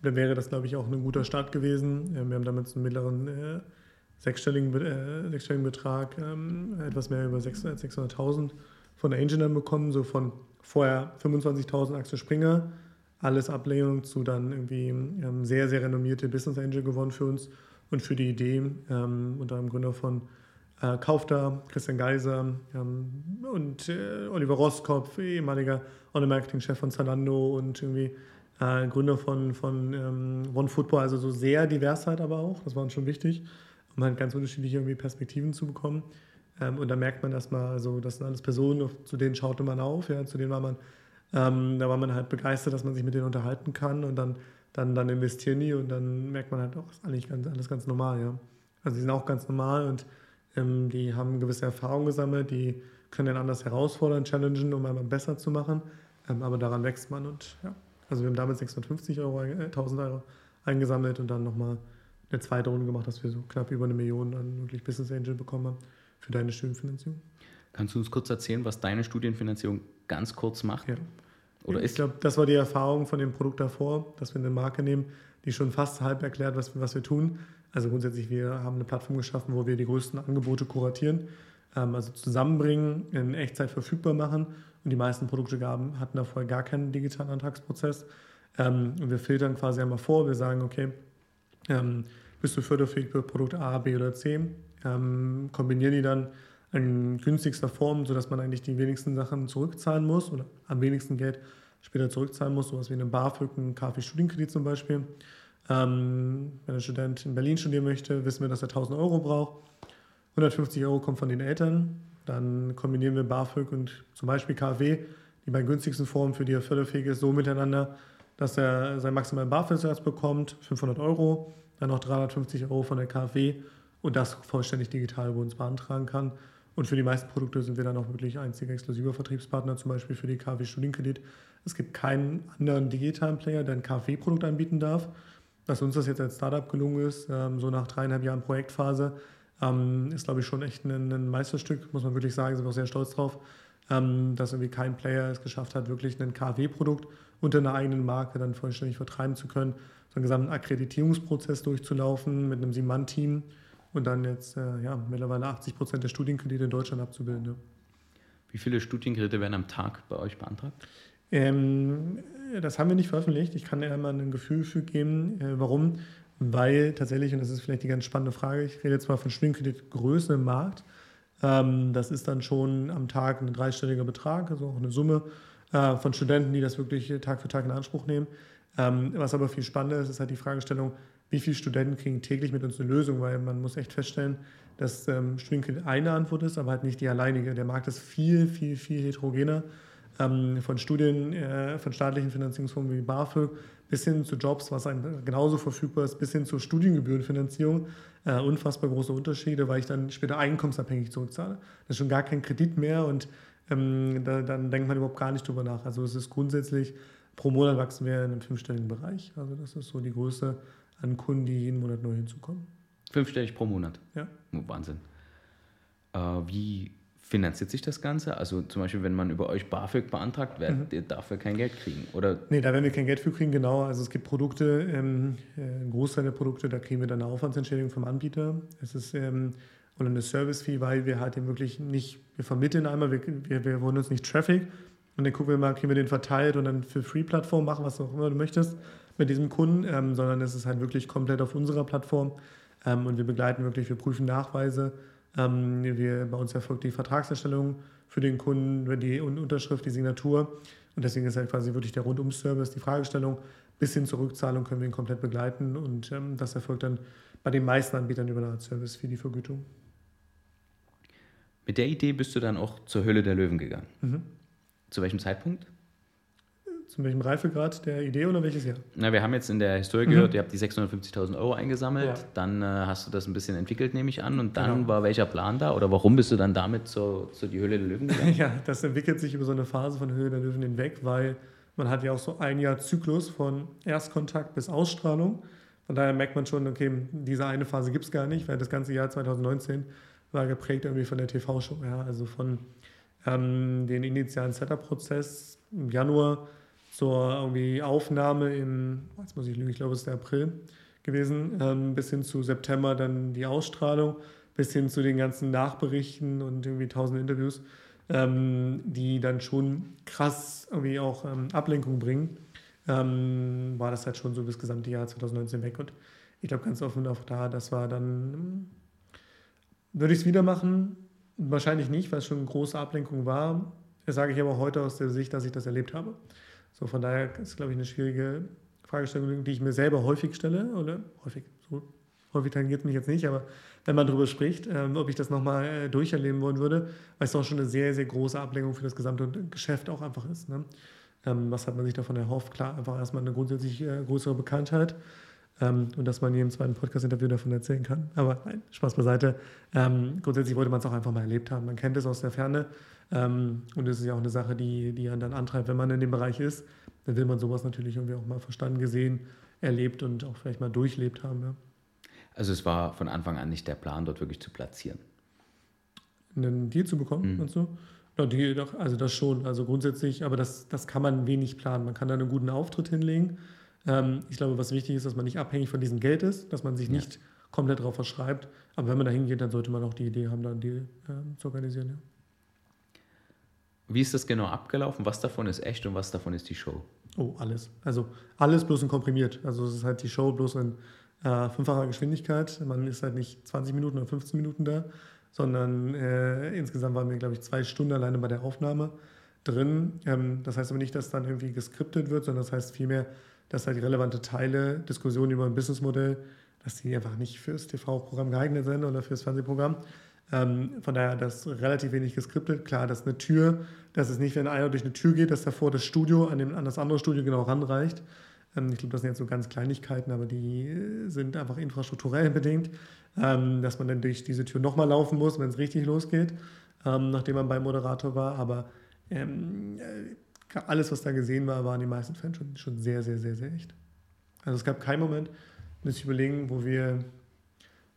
Dann wäre das, glaube ich, auch ein guter Start gewesen. Ähm, wir haben damals einen mittleren äh, sechsstelligen, äh, sechsstelligen Betrag, ähm, etwas mehr über 600 600.000 von der dann bekommen, so von vorher 25.000 Axel Springer, alles Ablehnung zu dann irgendwie ähm, sehr, sehr renommierte Business Angel gewonnen für uns und für die Idee, ähm, unter einem Gründer von äh, Kaufda, Christian Geiser ähm, und äh, Oliver Roskopf, ehemaliger Online-Marketing-Chef von Zalando und irgendwie äh, Gründer von, von ähm, One Football, also so sehr divers halt aber auch, das war uns schon wichtig, um halt ganz unterschiedliche irgendwie Perspektiven zu bekommen. Ähm, und da merkt man erstmal, also das sind alles Personen, zu denen schaute man auf, ja, zu denen war man, ähm, da war man halt begeistert, dass man sich mit denen unterhalten kann und dann, dann, dann investieren die und dann merkt man halt auch, ist eigentlich ganz, alles ganz normal, ja. Also die sind auch ganz normal und ähm, die haben gewisse Erfahrungen gesammelt, die können dann anders herausfordern, challengen, um einmal besser zu machen. Ähm, aber daran wächst man und ja. Also wir haben damit 650 Euro, äh, 1000 Euro eingesammelt und dann nochmal eine zweite Runde gemacht, dass wir so knapp über eine Million an wirklich Business Angel bekommen haben für deine Studienfinanzierung. Kannst du uns kurz erzählen, was deine Studienfinanzierung ganz kurz macht? Ja. Oder ich glaube, das war die Erfahrung von dem Produkt davor, dass wir eine Marke nehmen, die schon fast halb erklärt, was, was wir tun. Also grundsätzlich, wir haben eine Plattform geschaffen, wo wir die größten Angebote kuratieren, ähm, also zusammenbringen, in Echtzeit verfügbar machen. Und die meisten Produkte gaben, hatten da vorher gar keinen digitalen Antragsprozess. Ähm, und wir filtern quasi einmal vor, wir sagen, okay, ähm, bist du förderfähig für Produkt A, B oder C, ähm, kombinieren die dann in günstigster Form, sodass man eigentlich die wenigsten Sachen zurückzahlen muss oder am wenigsten Geld später zurückzahlen muss, sowas wie einen BAföG, einen KfW-Studienkredit zum Beispiel. Ähm, wenn ein Student in Berlin studieren möchte, wissen wir, dass er 1000 Euro braucht. 150 Euro kommt von den Eltern. Dann kombinieren wir BAföG und zum Beispiel KfW, die beiden günstigsten Formen, für die er förderfähig ist, so miteinander, dass er seinen maximalen BAföG-Satz bekommt, 500 Euro, dann noch 350 Euro von der KfW und das vollständig digital bei uns beantragen kann. Und für die meisten Produkte sind wir dann auch wirklich einziger exklusiver Vertriebspartner, zum Beispiel für die KfW Studienkredit, Es gibt keinen anderen digitalen Player, der ein KfW-Produkt anbieten darf. Dass uns das jetzt als Startup gelungen ist, ähm, so nach dreieinhalb Jahren Projektphase, ähm, ist, glaube ich, schon echt ein, Meisterstück, muss man wirklich sagen, sind wir auch sehr stolz drauf, ähm, dass irgendwie kein Player es geschafft hat, wirklich ein KfW-Produkt unter einer eigenen Marke dann vollständig vertreiben zu können, so einen gesamten Akkreditierungsprozess durchzulaufen mit einem Sieben-Mann-Team und dann jetzt äh, ja, mittlerweile 80 Prozent der Studienkredite in Deutschland abzubilden. Ja. Wie viele Studienkredite werden am Tag bei euch beantragt? Ähm, das haben wir nicht veröffentlicht. Ich kann eher mal ein Gefühl für geben, äh, warum. Weil tatsächlich, und das ist vielleicht die ganz spannende Frage, ich rede jetzt mal von Studienkreditgröße im Markt. Ähm, das ist dann schon am Tag ein dreistelliger Betrag, also auch eine Summe äh, von Studenten, die das wirklich Tag für Tag in Anspruch nehmen. Ähm, was aber viel spannender ist, ist halt die Fragestellung, wie viele Studenten kriegen täglich mit uns eine Lösung, weil man muss echt feststellen, dass ähm, Studienkredit eine Antwort ist, aber halt nicht die alleinige. Der Markt ist viel, viel, viel heterogener. Ähm, von Studien, äh, von staatlichen Finanzierungsformen wie BAföG bis hin zu Jobs, was einem genauso verfügbar ist, bis hin zur Studiengebührenfinanzierung. Äh, unfassbar große Unterschiede, weil ich dann später einkommensabhängig zurückzahle. Das ist schon gar kein Kredit mehr und ähm, da, dann denkt man überhaupt gar nicht drüber nach. Also es ist grundsätzlich, pro Monat wachsen wir in einem fünfstelligen Bereich. Also das ist so die Größe an Kunden, die jeden Monat neu hinzukommen. Fünfstellig pro Monat? Ja. Oh, Wahnsinn. Äh, wie finanziert sich das Ganze? Also zum Beispiel, wenn man über euch BAföG beantragt, werdet mhm. ihr dafür kein Geld kriegen? Oder? Nee, da werden wir kein Geld für kriegen, genau. Also es gibt Produkte, ähm, äh, ein Großteil der Produkte, da kriegen wir dann eine Aufwandsentschädigung vom Anbieter. Es ist ähm, oder eine Service-Fee, weil wir halt eben wirklich nicht, wir vermitteln einmal, wir, wir, wir wollen uns nicht Traffic und dann gucken wir mal, kriegen wir den verteilt und dann für Free-Plattform machen, was auch immer du möchtest mit diesem Kunden, ähm, sondern es ist halt wirklich komplett auf unserer Plattform ähm, und wir begleiten wirklich, wir prüfen Nachweise. Ähm, wir, bei uns erfolgt die Vertragserstellung für den Kunden, die Unterschrift, die Signatur. Und deswegen ist halt quasi wirklich der Rundum-Service, die Fragestellung bis hin zur Rückzahlung können wir ihn komplett begleiten. Und ähm, das erfolgt dann bei den meisten Anbietern über eine Art Service für die Vergütung. Mit der Idee bist du dann auch zur Höhle der Löwen gegangen. Mhm. Zu welchem Zeitpunkt? Zu welchem Reifegrad der Idee oder welches Jahr? Na, wir haben jetzt in der Historie mhm. gehört, ihr habt die 650.000 Euro eingesammelt. Ja. Dann äh, hast du das ein bisschen entwickelt, nehme ich an. Und dann genau. war welcher Plan da? Oder warum bist du dann damit zur, zur die Höhle der Löwen gegangen? (laughs) ja, das entwickelt sich über so eine Phase von Höhle der Löwen hinweg, weil man hat ja auch so ein Jahr Zyklus von Erstkontakt bis Ausstrahlung. Von daher merkt man schon, okay, diese eine Phase gibt es gar nicht, weil das ganze Jahr 2019 war geprägt irgendwie von der TV-Show. Ja, also von ähm, den initialen Setup-Prozess im Januar zur irgendwie Aufnahme im, jetzt muss ich lügen, ich glaube, es ist der April gewesen, ähm, bis hin zu September dann die Ausstrahlung, bis hin zu den ganzen Nachberichten und irgendwie tausend Interviews, ähm, die dann schon krass irgendwie auch ähm, Ablenkung bringen, ähm, war das halt schon so bis gesamte Jahr 2019 weg. Und ich glaube ganz offen auch da, das war dann, würde ich es wieder machen? Wahrscheinlich nicht, weil es schon eine große Ablenkung war. Das sage ich aber heute aus der Sicht, dass ich das erlebt habe. So, von daher ist, glaube ich, eine schwierige Fragestellung, die ich mir selber häufig stelle, oder häufig, so häufig tangiert mich jetzt nicht, aber wenn man darüber spricht, ähm, ob ich das nochmal äh, durcherleben wollen würde, weil es doch schon eine sehr, sehr große Ablenkung für das gesamte Geschäft auch einfach ist. Ne? Ähm, was hat man sich davon erhofft? Klar, einfach erstmal eine grundsätzlich äh, größere Bekanntheit ähm, und dass man in jedem zweiten Podcast-Interview davon erzählen kann. Aber nein, Spaß beiseite. Ähm, grundsätzlich wollte man es auch einfach mal erlebt haben. Man kennt es aus der Ferne ähm, und es ist ja auch eine Sache, die, die einen dann antreibt, wenn man in dem Bereich ist. Dann will man sowas natürlich irgendwie auch mal verstanden, gesehen, erlebt und auch vielleicht mal durchlebt haben. Ja. Also es war von Anfang an nicht der Plan, dort wirklich zu platzieren. Einen Deal zu bekommen, mhm. meinst du? Ja, die, also das schon, also grundsätzlich, aber das, das kann man wenig planen. Man kann da einen guten Auftritt hinlegen. Ähm, ich glaube, was wichtig ist, dass man nicht abhängig von diesem Geld ist, dass man sich ja. nicht komplett darauf verschreibt. Aber wenn man da hingeht, dann sollte man auch die Idee haben, da einen Deal äh, zu organisieren. Ja. Wie ist das genau abgelaufen? Was davon ist echt und was davon ist die Show? Oh, alles. Also alles bloß in komprimiert. Also es ist halt die Show bloß in äh, fünffacher Geschwindigkeit. Man ist halt nicht 20 Minuten oder 15 Minuten da, sondern äh, insgesamt waren wir, glaube ich, zwei Stunden alleine bei der Aufnahme drin. Ähm, das heißt aber nicht, dass dann irgendwie geskriptet wird, sondern das heißt vielmehr, dass halt relevante Teile, Diskussionen über ein Businessmodell, dass die einfach nicht fürs TV-Programm geeignet sind oder fürs Fernsehprogramm. Ähm, von daher das relativ wenig geskriptet. Klar, dass eine Tür, dass es nicht, wenn einer durch eine Tür geht, dass davor das Studio an, dem, an das andere Studio genau ranreicht. Ähm, ich glaube, das sind jetzt so ganz Kleinigkeiten, aber die sind einfach infrastrukturell bedingt, ähm, dass man dann durch diese Tür nochmal laufen muss, wenn es richtig losgeht, ähm, nachdem man beim Moderator war. Aber äh, alles, was da gesehen war, waren die meisten Fans schon, schon sehr, sehr, sehr, sehr echt. Also es gab keinen Moment, muss ich überlegen, wo wir,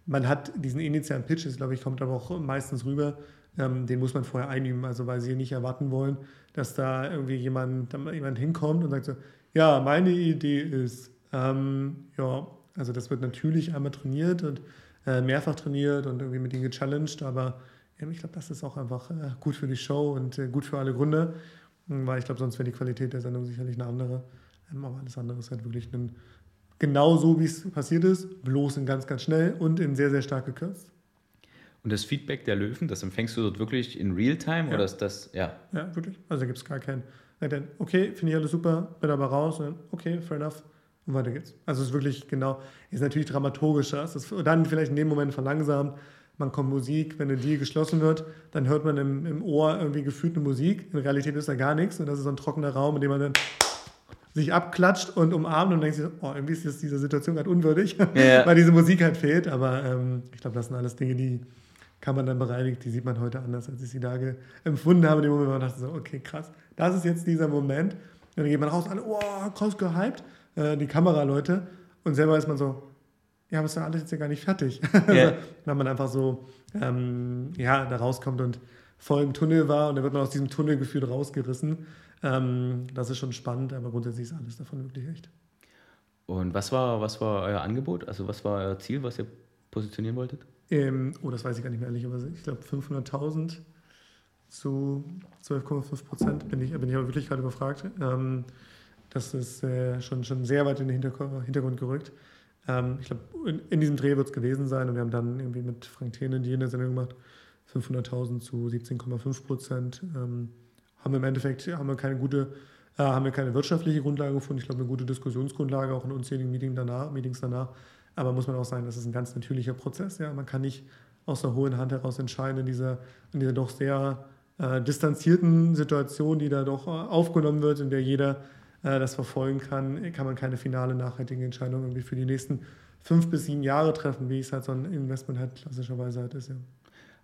man hat diesen initialen Pitch, das glaube ich, kommt aber auch meistens rüber, ähm, den muss man vorher einüben, also weil sie nicht erwarten wollen, dass da irgendwie jemand, jemand hinkommt und sagt so, ja, meine Idee ist, ähm, ja, also das wird natürlich einmal trainiert und äh, mehrfach trainiert und irgendwie mit ihnen gechallenged, aber ähm, ich glaube, das ist auch einfach äh, gut für die Show und äh, gut für alle Gründe, weil ich glaube, sonst wäre die Qualität der Sendung sicherlich eine andere. Ähm, aber alles andere ist halt wirklich ein, genau so, wie es passiert ist, bloß in ganz, ganz schnell und in sehr, sehr stark gekürzt. Und das Feedback der Löwen, das empfängst du dort wirklich in Realtime ja. oder ist das, ja? Ja, wirklich. Also da gibt es gar keinen. Okay, finde ich alles super, bin aber raus. Und dann, okay, fair enough. Und weiter geht's. Also es ist wirklich genau, ist natürlich dramaturgischer. Es ist dann vielleicht in dem Moment verlangsamt. Man kommt Musik, wenn eine Deal geschlossen wird, dann hört man im, im Ohr irgendwie gefühlt eine Musik. In Realität ist da gar nichts und das ist so ein trockener Raum, in dem man dann sich abklatscht und umarmt und denkt sich, oh, irgendwie ist jetzt diese Situation gerade unwürdig, ja. (laughs) weil diese Musik halt fehlt. Aber ähm, ich glaube, das sind alles Dinge, die kann man dann bereinigt, die sieht man heute anders, als ich sie da empfunden habe. In dem Moment, wo man dachte so, okay, krass, das ist jetzt dieser Moment. Und dann geht man raus, alle, oh, krass gehypt, äh, die Kameraleute. Und selber ist man so, ja, aber ist ja alles jetzt ja gar nicht fertig. (laughs) Yeah. also, wenn man einfach so, ähm, ja, da rauskommt und voll im Tunnel war und dann wird man aus diesem Tunnelgefühl rausgerissen. Ähm, das ist schon spannend, aber grundsätzlich ist alles davon wirklich echt. Und was war, was war euer Angebot? Also was war euer Ziel, was ihr positionieren wolltet? Ähm, oh, das weiß ich gar nicht mehr ehrlich, aber ich glaube 500.000 zu 12,5 Prozent bin ich, bin ich aber wirklich gerade überfragt. Ähm, das ist äh, schon, schon sehr weit in den Hintergrund gerückt. Ähm, ich glaube, in, in, diesem Dreh wird es gewesen sein und wir haben dann irgendwie mit Frank Thene die in der Sendung gemacht. 500.000 zu 17,5 Prozent. Ähm, haben wir im Endeffekt haben wir keine gute, äh, haben wir keine wirtschaftliche Grundlage gefunden. Ich glaube, eine gute Diskussionsgrundlage, auch in unzähligen Meetings danach, Meetings danach. Aber muss man auch sagen, das ist ein ganz natürlicher Prozess. Ja? Man kann nicht aus der hohen Hand heraus entscheiden in dieser, in dieser doch sehr äh, distanzierten Situation, die da doch äh, aufgenommen wird, in der jeder äh, das verfolgen kann, kann man keine finale nachhaltige Entscheidung irgendwie für die nächsten fünf bis sieben Jahre treffen, wie es halt so ein Investment halt klassischerweise halt ist. Ja.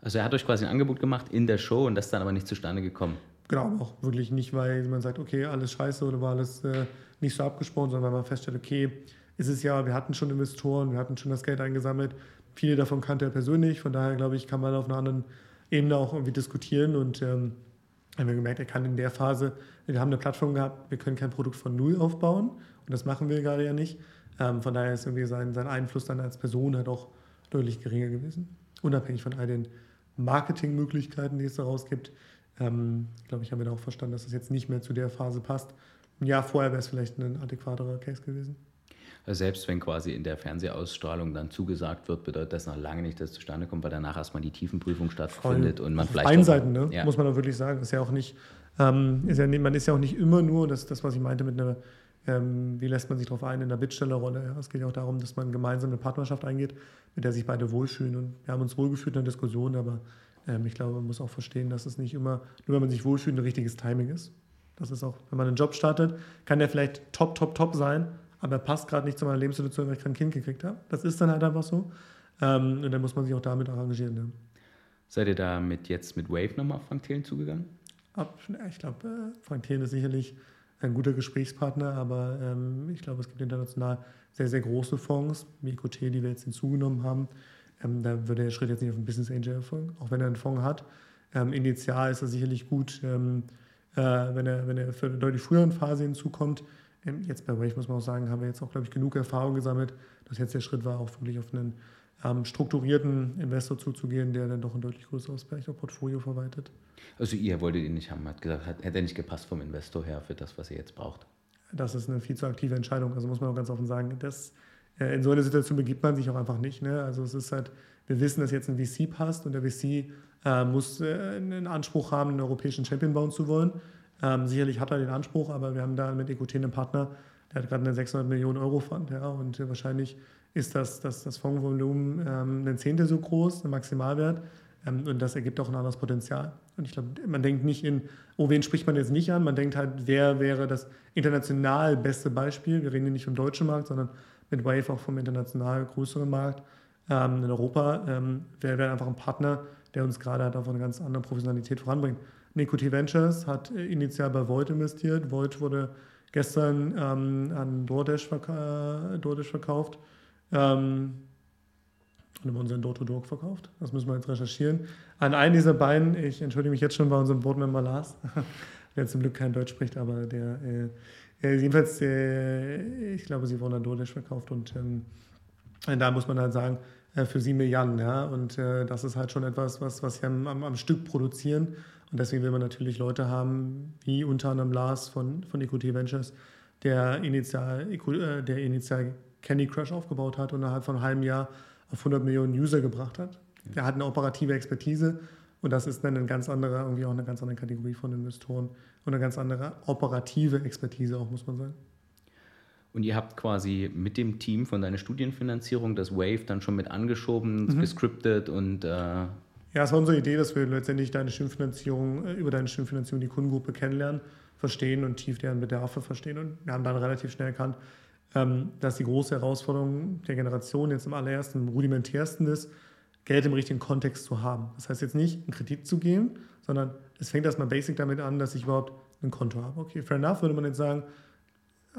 Also er hat euch quasi ein Angebot gemacht in der Show und das ist dann aber nicht zustande gekommen. Genau, auch wirklich nicht, weil man sagt, okay, alles scheiße oder war alles äh, nicht so abgesprochen, sondern weil man feststellt, okay, ist es ja, wir hatten schon Investoren, wir hatten schon das Geld eingesammelt, viele davon kannte er persönlich, von daher glaube ich, kann man auf einer anderen Ebene auch irgendwie diskutieren und ähm, haben wir gemerkt, er kann in der Phase, wir haben eine Plattform gehabt, wir können kein Produkt von Null aufbauen und das machen wir gerade ja nicht. Ähm, von daher ist irgendwie sein, sein Einfluss dann als Person halt auch deutlich geringer gewesen. Unabhängig von all den Marketingmöglichkeiten, die es daraus gibt, ähm, glaube ich, haben wir da auch verstanden, dass es das jetzt nicht mehr zu der Phase passt. Ein Jahr vorher wäre es vielleicht ein adäquaterer Case gewesen. Also selbst wenn quasi in der Fernsehausstrahlung dann zugesagt wird, bedeutet das noch lange nicht, dass es zustande kommt, weil danach erstmal die Tiefenprüfung stattfindet Voll. und man vielleicht. Auf Seiten, ne? Ja. muss man auch wirklich sagen. Ist ja auch nicht, ähm, ist ja, man ist ja auch nicht immer nur, das das, was ich meinte mit einer, ähm, wie lässt man sich darauf ein in der Bittstellerrolle. Ja, es geht ja auch darum, dass man gemeinsam eine Partnerschaft eingeht, mit der sich beide wohlfühlen. Und wir haben uns wohlgefühlt in der Diskussion, aber ähm, ich glaube, man muss auch verstehen, dass es nicht immer, nur wenn man sich wohlfühlt, ein richtiges Timing ist. Das ist auch, wenn man einen Job startet, kann der vielleicht top, top, top sein, aber er passt gerade nicht zu meiner Lebenssituation, weil ich kein Kind gekriegt habe. Das ist dann halt einfach so. Ähm, und dann muss man sich auch damit arrangieren. Ja. Seid ihr damit jetzt mit Wave nochmal auf Frank Thelen zugegangen? Ab, ich glaube, äh, Frank Thelen ist sicherlich ein guter Gesprächspartner, aber ähm, ich glaube, es gibt international sehr, sehr große Fonds, wie EcoT, die wir jetzt hinzugenommen haben, ähm, da würde der Schritt jetzt nicht auf einen Business Angel erfolgen, auch wenn er einen Fonds hat. Ähm, initial ist er sicherlich gut, ähm, äh, wenn, er, wenn er für eine deutlich früheren Phase hinzukommt. Ähm, jetzt bei Wave muss man auch sagen, haben wir jetzt auch, glaube ich, genug Erfahrung gesammelt, dass jetzt der Schritt war, auch wirklich auf einen ähm, strukturierten Investor zuzugehen, der dann doch ein deutlich größeres vielleicht auch Portfolio verwaltet. Also ihr wolltet ihn nicht haben, hat gesagt, hat, hätte er nicht gepasst vom Investor her für das, was ihr jetzt braucht. Das ist eine viel zu aktive Entscheidung, also muss man auch ganz offen sagen. Das äh, in so eine Situation begibt man sich auch einfach nicht. Ne? Also es ist halt, wir wissen, dass jetzt ein VC passt und der VC äh, muss äh, einen Anspruch haben, einen europäischen Champion bauen zu wollen. Ähm, sicherlich hat er den Anspruch, aber wir haben da mit EQT einen Partner, der hat gerade einen 600 Millionen Euro Fund. Ja, und äh, wahrscheinlich ist das, das, das Fondsvolumen ähm, ein Zehntel so groß, ein Maximalwert. Ähm, und das ergibt auch ein anderes Potenzial. Und ich glaube, man denkt nicht in, oh, wen spricht man jetzt nicht an? Man denkt halt, wer wäre das international beste Beispiel? Wir reden hier nicht vom deutschen Markt, sondern mit Wave auch vom international größeren Markt ähm, in Europa, ähm, wäre wär einfach ein Partner, der uns gerade halt auf eine ganz andere Professionalität voranbringt. Nikuti Ventures hat äh, initial bei Void investiert. Void wurde gestern ähm, an DoorDash, verka äh, DoorDash verkauft. Ähm, haben unseren Door-to-Door verkauft. Das müssen wir jetzt recherchieren. An einen dieser beiden, ich entschuldige mich jetzt schon bei unserem Boardmember Lars, (laughs) der zum Glück kein Deutsch spricht, aber der äh, jedenfalls, äh, ich glaube, sie wurden an DoorDash verkauft und ähm, da muss man halt sagen, äh, für sieben Milliarden, ja, und äh, das ist halt schon etwas, was, was sie am, am, am, Stück produzieren und deswegen will man natürlich Leute haben, wie unter anderem Lars von, von EQT Ventures, der initial, äh, der initial Candy Crush aufgebaut hat und innerhalb von einem halben Jahr auf 100 Millionen User gebracht hat. Der hat eine operative Expertise und das ist dann eine ganz andere, irgendwie auch eine ganz andere Kategorie von Investoren und eine ganz andere operative Expertise auch, muss man sagen. Und ihr habt quasi mit dem Team von deiner Studienfinanzierung das Wave dann schon mit angeschoben, mhm. gescriptet und. Äh ja, es war unsere Idee, dass wir letztendlich deine Stimmfinanzierung, äh, über deine Stimmfinanzierung die Kundengruppe kennenlernen, verstehen und tief deren Bedarfe verstehen. Und wir haben dann relativ schnell erkannt, ähm, dass die große Herausforderung der Generation jetzt im allerersten, im rudimentärsten ist, Geld im richtigen Kontext zu haben. Das heißt jetzt nicht, einen Kredit zu geben, sondern es fängt erstmal basic damit an, dass ich überhaupt ein Konto habe. Okay, fair enough, würde man jetzt sagen,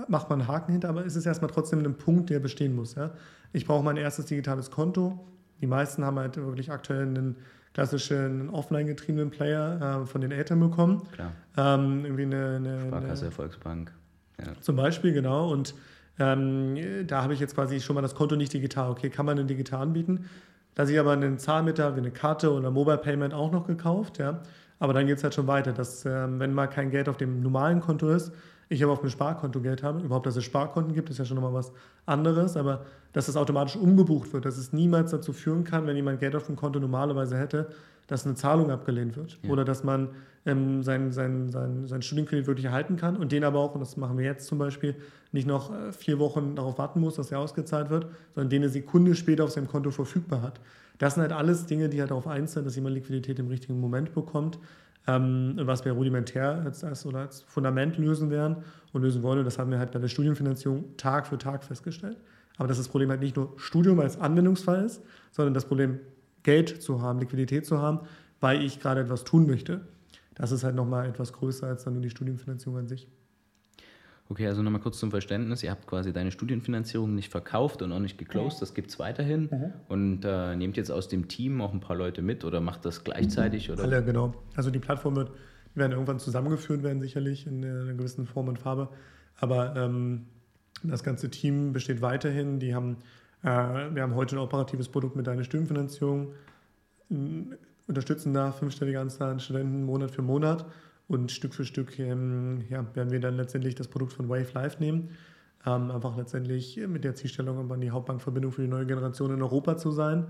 macht man einen Haken hinter, aber es ist erstmal trotzdem ein Punkt, der bestehen muss. Ja? Ich brauche mein erstes digitales Konto. Die meisten haben halt wirklich aktuell einen klassischen offline getriebenen Player äh, von den Eltern bekommen. Klar. Ähm, irgendwie eine, eine Sparkasse, eine, Volksbank. Ja. Zum Beispiel, genau. Und ähm, da habe ich jetzt quasi schon mal das Konto nicht digital. Okay, kann man einen digital anbieten? Da ich aber einen Zahlmittel wie eine Karte oder Mobile Payment auch noch gekauft. Ja? Aber dann geht es halt schon weiter, dass ähm, wenn mal kein Geld auf dem normalen Konto ist, ich aber auf dem Sparkonto Geld habe. Überhaupt, dass es Sparkonten gibt, ist ja schon nochmal was anderes, aber dass es automatisch umgebucht wird, dass es niemals dazu führen kann, wenn jemand Geld auf dem Konto normalerweise hätte, dass eine Zahlung abgelehnt wird. Ja. Oder dass man ähm, seinen sein, sein, sein Studienkredit wirklich erhalten kann und den aber auch, und das machen wir jetzt zum Beispiel, nicht noch äh, vier Wochen darauf warten muss, dass er ausgezahlt wird, sondern den eine Sekunde später auf seinem Konto verfügbar hat. Das sind halt alles Dinge, die halt darauf einzahlen, dass jemand Liquidität im richtigen Moment bekommt ähm, was wir rudimentär als, als, oder als Fundament lösen werden und lösen wollen. Und das haben wir halt bei der Studienfinanzierung Tag für Tag festgestellt. Aber dass das Problem halt nicht nur Studium als Anwendungsfall ist, sondern das Problem, Geld zu haben, Liquidität zu haben, weil ich gerade etwas tun möchte. Das ist halt nochmal etwas größer als dann nur die Studienfinanzierung an sich. Okay, also nochmal kurz zum Verständnis. Ihr habt quasi deine Studienfinanzierung nicht verkauft und auch nicht geclosed, das gibt es weiterhin. Mhm. Und äh, nehmt jetzt aus dem Team auch ein paar Leute mit oder macht das gleichzeitig? Oder? Alle, genau. Also die Plattform wird, werden irgendwann zusammengeführt werden, sicherlich in einer gewissen Form und Farbe. Aber ähm, das ganze Team besteht weiterhin. Die haben, äh, wir haben heute ein operatives Produkt mit deiner Stimmfinanzierung, unterstützen da fünfstellige Anzahl an Studenten Monat für Monat und Stück für Stück ähm, ja, werden wir dann letztendlich das Produkt von Wave Live nehmen. Ähm, einfach letztendlich mit der Zielstellung, um die Hauptbankverbindung für die neue Generation in Europa zu sein.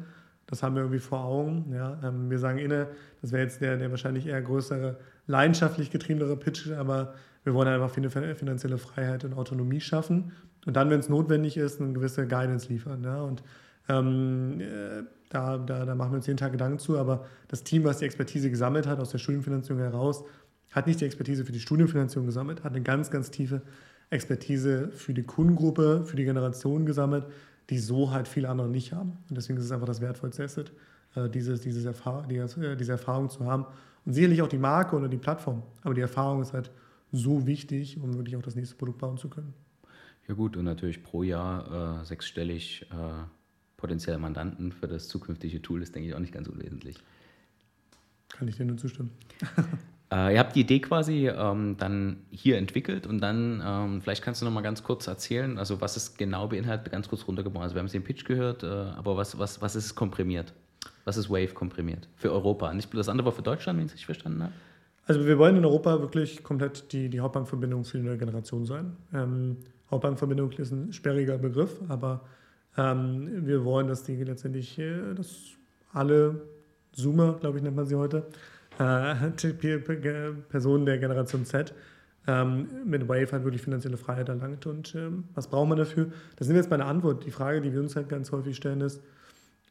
Das haben wir irgendwie vor Augen. Ja. Ähm, wir sagen inne, das wäre jetzt der, der wahrscheinlich eher größere, leidenschaftlich getriebenere Pitch, aber wir wollen einfach eine finanzielle Freiheit und Autonomie schaffen und dann, wenn es notwendig ist, eine gewisse Guidance liefern. Ja. Und ähm, äh, da, da, da machen wir uns jeden Tag Gedanken zu, aber das Team, was die Expertise gesammelt hat aus der Studienfinanzierung heraus, hat nicht die Expertise für die Studienfinanzierung gesammelt, hat eine ganz, ganz tiefe Expertise für die Kundengruppe, für die Generation gesammelt, die so halt viele andere nicht haben. Und deswegen ist es einfach das wertvollste Asset, äh, dieses, dieses Erfahr äh, diese Erfahrung zu haben. Und sicherlich auch die Marke oder die Plattform. Aber die Erfahrung ist halt so wichtig, um wirklich auch das nächste Produkt bauen zu können. Ja gut, und natürlich pro Jahr äh, sechsstellig äh, potenzielle Mandanten für das zukünftige Tool ist, denke ich, auch nicht ganz unwesentlich. Kann ich dir nur zustimmen. (laughs) Äh, ihr habt die Idee quasi ähm, dann hier entwickelt und dann, ähm, vielleicht kannst du noch mal ganz kurz erzählen, also was es genau beinhaltet, ganz kurz runtergebrochen. Also wir haben es den Pitch gehört, äh, aber was, was, was ist komprimiert? Was ist Wave komprimiert? Für Europa. Nicht das andere war für Deutschland, wenn ich es richtig verstanden habe? Also wir wollen in Europa wirklich komplett die, die Hauptbankverbindung für die neue Generation sein. Ähm, Hauptbankverbindung ist ein sperriger Begriff, aber ähm, wir wollen, dass die letztendlich, äh, dass alle Zoomer, glaube ich, nennt man sie heute, äh, (laughs) Personen der Generation Z ähm, mit Wave halt wirklich finanzielle Freiheit erlangt. Und ähm, was braucht man dafür? Da sind wir jetzt bei einer Antwort. Die Frage, die wir uns halt ganz häufig stellen, ist,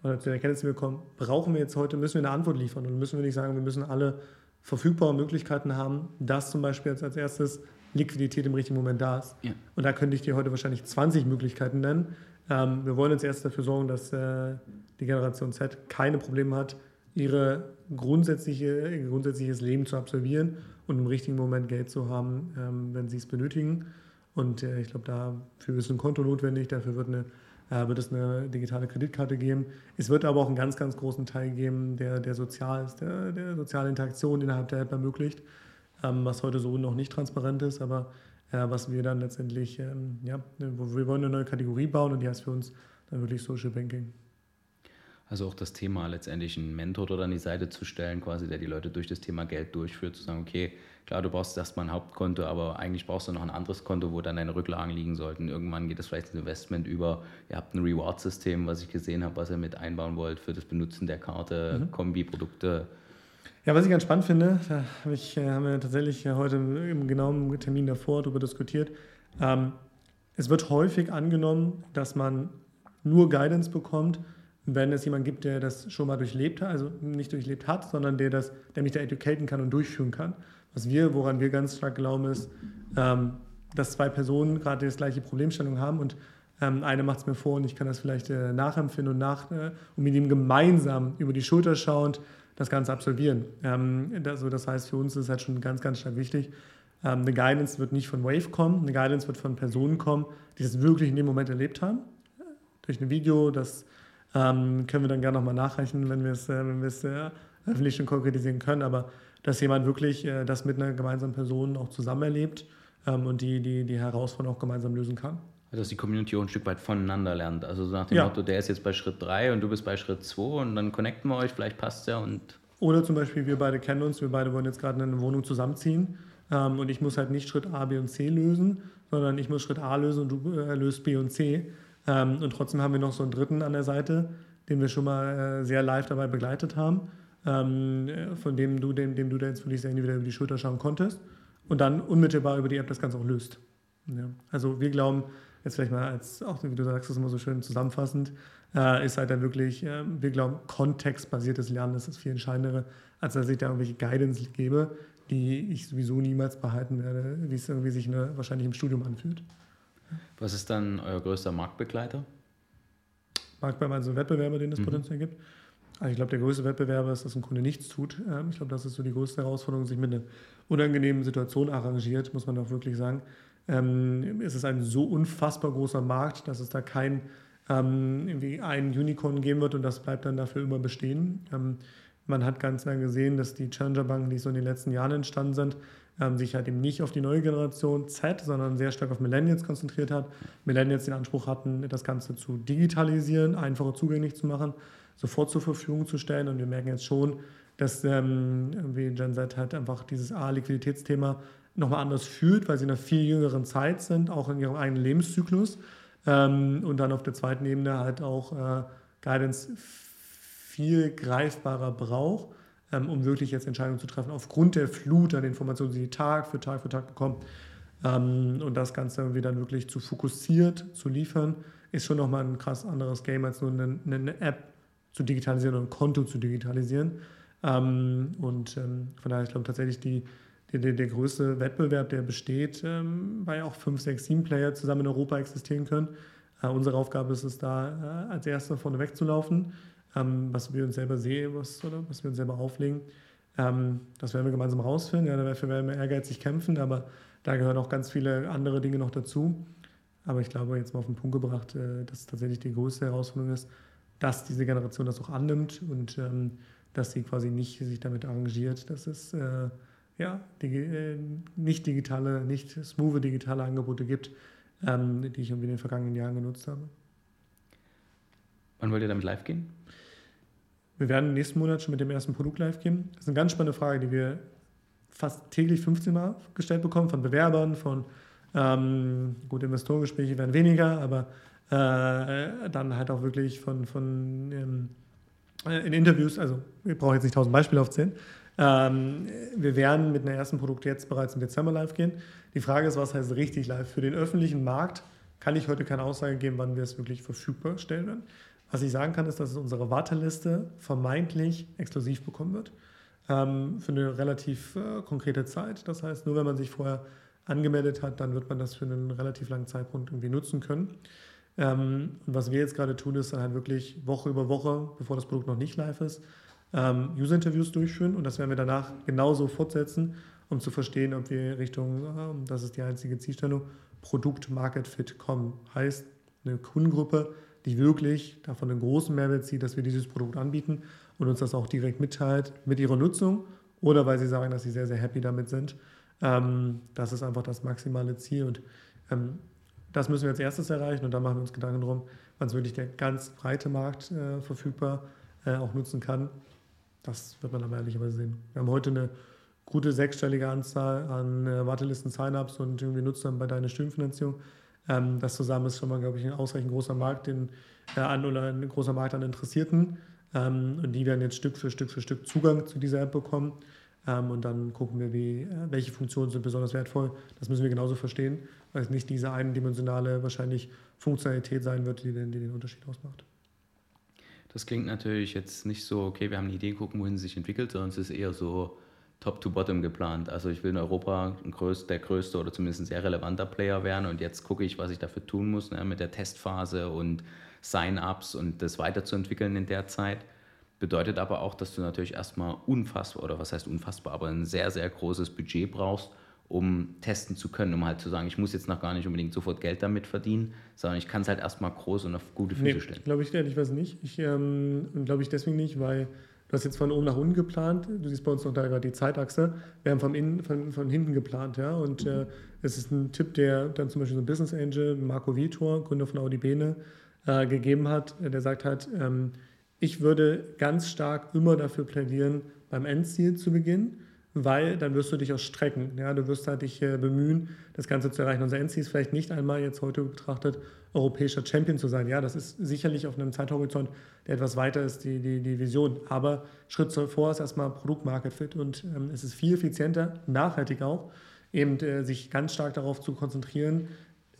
oder zu der Erkenntnis, die wir kommen, brauchen wir jetzt heute, müssen wir eine Antwort liefern und müssen wir nicht sagen, wir müssen alle verfügbare Möglichkeiten haben, dass zum Beispiel jetzt als erstes Liquidität im richtigen Moment da ist. Ja. Und da könnte ich dir heute wahrscheinlich 20 Möglichkeiten nennen. Ähm, wir wollen jetzt erst dafür sorgen, dass äh, die Generation Z keine Probleme hat, ihre grundsätzliche, grundsätzliches Leben zu absolvieren und im richtigen Moment Geld zu haben, ähm, wenn sie es benötigen. Und äh, ich glaube, dafür ist ein Konto notwendig, dafür wird, eine, äh, wird es eine digitale Kreditkarte geben. Es wird aber auch einen ganz, ganz großen Teil geben, der, der sozial ist, der, der soziale Interaktion innerhalb der App ermöglicht, ähm, was heute so noch nicht transparent ist, aber äh, was wir dann letztendlich, ähm, ja, wir wollen eine neue Kategorie bauen und die heißt für uns dann wirklich Social Banking. Also auch das Thema letztendlich einen Mentor dort an die Seite zu stellen, quasi, der die Leute durch das Thema Geld durchführt, zu sagen, okay, klar, du brauchst erstmal ein Hauptkonto, aber eigentlich brauchst du noch ein anderes Konto, wo dann deine Rücklagen liegen sollten. Irgendwann geht es vielleicht ins Investment über, ihr habt ein Reward-System, was ich gesehen habe, was ihr mit einbauen wollt für das Benutzen der Karte, mhm. Kombi-Produkte. Ja, was ich ganz spannend finde, da hab ich, äh, haben wir tatsächlich heute im genauen Termin davor darüber diskutiert. Ähm, es wird häufig angenommen, dass man nur Guidance bekommt, wenn es jemanden gibt, der das schon mal durchlebt hat, also nicht durchlebt hat, sondern der, das, der mich da educaten kann und durchführen kann. Was wir, woran wir ganz stark glauben, ist, ähm, dass zwei Personen gerade das gleiche Problemstellung haben und ähm, eine macht es mir vor und ich kann das vielleicht äh, nachempfinden und, nach, äh, und mit ihm gemeinsam über die Schulter schauend das Ganze absolvieren. Ähm, also das heißt, für uns ist es halt schon ganz, ganz stark wichtig. Ähm, eine Guidance wird nicht von Wave kommen, eine Guidance wird von Personen kommen, die das wirklich in dem Moment erlebt haben. Durch ein Video, das ähm, können wir dann gerne nochmal nachreichen, wenn wir es, äh, wenn äh, öffentlich schon konkretisieren können. Aber dass jemand wirklich äh, das mit einer gemeinsamen Person auch zusammen erlebt ähm, und die, die, die Herausforderung auch gemeinsam lösen kann. Also dass die Community auch ein Stück weit voneinander lernt. Also so nach dem ja. Motto, der ist jetzt bei Schritt 3 und du bist bei Schritt 2 und dann connecten wir euch, vielleicht passt ja und. Oder zum Beispiel, wir beide kennen uns, wir beide wollen jetzt gerade eine Wohnung zusammenziehen ähm, und ich muss halt nicht Schritt A, B und C lösen, sondern ich muss Schritt A lösen und du äh, löst B und C. Ähm, und trotzdem haben wir noch so einen dritten an der Seite, den wir schon mal äh, sehr live dabei begleitet haben, ähm, von dem du, dem, dem du da jetzt wirklich sehr individuell über die Schulter schauen konntest und dann unmittelbar über die App das Ganze auch löst. Ja. Also wir glauben, jetzt vielleicht mal als, auch wie du sagst, das immer so schön zusammenfassend, äh, ist halt dann wirklich, äh, wir glauben, kontextbasiertes Lernen ist das viel entscheidendere, als dass ich da irgendwelche Guidance gebe, die ich sowieso niemals behalten werde, wie es irgendwie sich eine, wahrscheinlich im Studium anfühlt. Was ist dann euer größter Marktbegleiter? Marktbegleiter, also Wettbewerber, den es mhm. potenziell gibt. Also ich glaube, der größte Wettbewerber ist, dass ein Kunde nichts tut. Ähm, ich glaube, das ist so die größte Herausforderung, sich mit einer unangenehmen Situation arrangiert, muss man auch wirklich sagen. Ähm, es ist ein so unfassbar großer Markt, dass es da kein ähm, irgendwie ein Unicorn geben wird und das bleibt dann dafür immer bestehen. Man hat ganz lange gesehen, dass die Challenger-Banken, die so in den letzten Jahren entstanden sind, ähm, sich halt eben nicht auf die neue Generation Z, sondern sehr stark auf Millennials konzentriert hat. Millennials den Anspruch hatten, das Ganze zu digitalisieren, einfacher zugänglich zu machen, sofort zur Verfügung zu stellen. Und wir merken jetzt schon, dass ähm, Gen Z halt einfach dieses A-Liquiditätsthema nochmal anders fühlt, weil sie in einer viel jüngeren Zeit sind, auch in ihrem eigenen Lebenszyklus. Ähm, und dann auf der zweiten Ebene halt auch äh, Guidance viel greifbarer braucht ähm, um wirklich jetzt Entscheidungen zu treffen, aufgrund der Flut an Informationen, die sie Tag für Tag für Tag bekommen. Ähm, und das Ganze irgendwie dann wirklich zu fokussiert zu liefern, ist schon nochmal ein krass anderes Game, als nur eine, eine App zu digitalisieren und ein Konto zu digitalisieren. Ähm, und ähm, von daher, ich glaube tatsächlich, die, der, der größte Wettbewerb, der besteht, ähm, weil auch 5, 6, 7 Player zusammen in Europa existieren können. Äh, unsere Aufgabe ist es da, äh, als Erster vorne wegzulaufen ähm, was wir uns selber sehen, was, oder was wir uns selber auflegen. Ähm, das werden wir gemeinsam rausfinden. Ja, dafür werden wir ehrgeizig kämpfen, aber da gehören auch ganz viele andere Dinge noch dazu. Aber ich glaube, jetzt mal auf den Punkt gebracht, äh, dass tatsächlich die größte Herausforderung ist, dass diese Generation das auch annimmt und ähm, dass sie quasi nicht sich damit arrangiert, dass es äh, ja, die, äh, nicht digitale, nicht smooth digitale Angebote gibt, ähm, die ich irgendwie in den vergangenen Jahren genutzt habe. Wann wollt ihr damit live gehen? Wir werden nächsten Monat schon mit dem ersten Produkt live gehen. Das ist eine ganz spannende Frage, die wir fast täglich 15 Mal gestellt bekommen von Bewerbern, von ähm, gut, Investorengespräche werden weniger, aber äh, dann halt auch wirklich von, von ähm, äh, in Interviews, also ich brauche jetzt nicht tausend Beispiele aufzählen. Ähm, wir werden mit einem ersten Produkt jetzt bereits im Dezember live gehen. Die Frage ist, was heißt richtig live? Für den öffentlichen Markt kann ich heute keine Aussage geben, wann wir es wirklich verfügbar stellen werden. Was ich sagen kann, ist, dass unsere Warteliste vermeintlich exklusiv bekommen wird ähm, für eine relativ äh, konkrete Zeit. Das heißt, nur wenn man sich vorher angemeldet hat, dann wird man das für einen relativ langen Zeitpunkt irgendwie nutzen können. Ähm, und was wir jetzt gerade tun, ist dann halt wirklich Woche über Woche, bevor das Produkt noch nicht live ist, ähm, User-Interviews durchführen und das werden wir danach genauso fortsetzen, um zu verstehen, ob wir Richtung, ähm, das ist die einzige Zielstellung, Produkt-Market-Fit kommen. Heißt, eine Kundengruppe, die wirklich davon einen großen Mehrwert zieht, dass wir dieses Produkt anbieten und uns das auch direkt mitteilt mit ihrer Nutzung oder weil sie sagen, dass sie sehr, sehr happy damit sind. Ähm, das ist einfach das maximale Ziel und ähm, das müssen wir als erstes erreichen und dann machen wir uns Gedanken darum, wann es wirklich der ganz breite Markt äh, verfügbar äh, auch nutzen kann. Das wird man aber ehrlicherweise sehen. Wir haben heute eine gute sechsstellige Anzahl an äh, Wartelisten-Sign-ups und irgendwie nutzt dann bei deiner Stimmfinanzierung. Ähm, das zusammen ist schon mal, glaube ich, ein ausreichend großer Markt den, äh, an oder ein großer Markt an Interessierten. Ähm, und die werden jetzt Stück für Stück für Stück Zugang zu dieser App bekommen. Ähm, und dann gucken wir, wie, äh, welche Funktionen sind besonders wertvoll. Das müssen wir genauso verstehen, weil es nicht diese eindimensionale wahrscheinlich Funktionalität sein wird, die den, die den Unterschied ausmacht. Das klingt natürlich jetzt nicht so, okay, wir haben eine Idee, gucken, wohin es sich entwickelt, sondern es ist eher so top-to-bottom geplant. Also ich will in Europa der größte oder zumindest ein sehr relevanter Player werden und jetzt gucke ich, was ich dafür tun muss ne, mit der Testphase und Sign-ups und das weiterzuentwickeln in der Zeit. Bedeutet aber auch, dass du natürlich erstmal unfassbar, oder was heißt unfassbar, aber ein sehr, sehr großes Budget brauchst, um testen zu können, um halt zu sagen, ich muss jetzt noch gar nicht unbedingt sofort Geld damit verdienen, sondern ich kann es halt erstmal groß und auf gute Füße nee, stellen. Glaube ich ehrlich was nicht. Ich ähm, glaube ich deswegen nicht, weil du hast jetzt von oben nach unten geplant. Du siehst bei uns noch da gerade die Zeitachse. Wir haben von, innen, von, von hinten geplant, ja. Und äh, es ist ein Tipp, der dann zum Beispiel so ein Business Angel, Marco Vitor, Gründer von Audi Bene, äh, gegeben hat. Der sagt halt, ähm, ich würde ganz stark immer dafür plädieren, beim Endziel zu beginnen, weil dann wirst du dich auch strecken. Ja, du wirst halt dich äh, bemühen, das Ganze zu erreichen. Unser Endziel ist vielleicht nicht einmal jetzt heute betrachtet, europäischer Champion zu sein. Ja, das ist sicherlich auf einem Zeithorizont, der etwas weiter ist, die, die, die Vision. Aber Schritt zuvor ist erstmal Produkt-Market Fit und ähm, es ist viel effizienter, nachhaltig auch, eben äh, sich ganz stark darauf zu konzentrieren,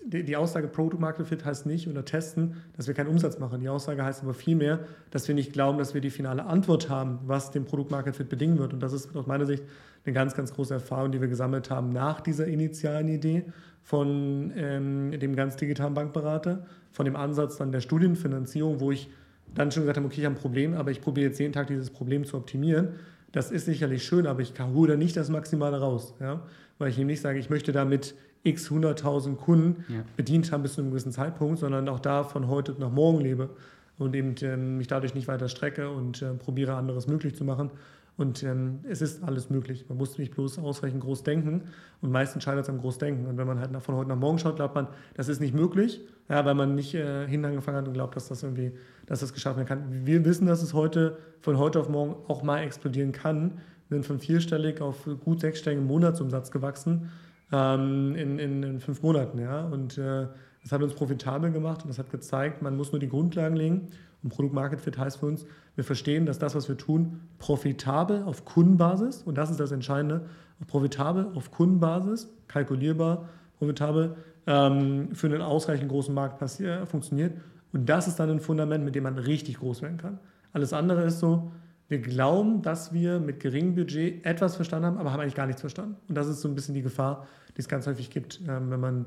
die, die Aussage Product Market Fit heißt nicht oder testen, dass wir keinen Umsatz machen. Die Aussage heißt aber vielmehr, dass wir nicht glauben, dass wir die finale Antwort haben, was den Product Market Fit bedingen wird. Und das ist aus meiner Sicht eine ganz, ganz große Erfahrung, die wir gesammelt haben nach dieser initialen Idee von ähm, dem ganz digitalen Bankberater, von dem Ansatz dann der Studienfinanzierung, wo ich dann schon gesagt habe, okay, ich habe ein Problem, aber ich probiere jetzt jeden Tag dieses Problem zu optimieren. Das ist sicherlich schön, aber ich hole da nicht das Maximale raus. Ja? Weil ich nicht sage, ich möchte damit x 100.000 Kunden ja. bedient haben bis zu einem gewissen Zeitpunkt, sondern auch da von heute nach morgen lebe und eben ähm, mich dadurch nicht weiter strecke und äh, probiere anderes möglich zu machen. Und ähm, es ist alles möglich. Man muss nicht bloß ausreichend groß denken und meistens scheitert es am Großdenken. Und wenn man halt von heute nach morgen schaut, glaubt man, das ist nicht möglich, ja, weil man nicht äh, hin angefangen hat und glaubt, dass das irgendwie, dass das geschaffen werden kann. Wir wissen, dass es heute von heute auf morgen auch mal explodieren kann. Wir sind von vierstellig auf gut sechsstelligen Monatsumsatz gewachsen ähm, in, in, in, fünf Monaten. Ja? Und äh, das hat uns profitabel gemacht und das hat gezeigt, man muss nur die Grundlagen legen. Und Product Market Fit heißt für uns, wir verstehen, dass das, was wir tun, profitabel auf Kundenbasis, und das ist das Entscheidende, profitabel auf Kundenbasis, kalkulierbar, profitabel ähm, für einen ausreichend großen Markt funktioniert. Und das ist dann ein Fundament, mit dem man richtig groß werden kann. Alles andere ist so, wir glauben, dass wir mit geringem Budget etwas verstanden haben, aber haben eigentlich gar nichts verstanden. Und das ist so ein bisschen die Gefahr, die es ganz häufig gibt, ähm, wenn man,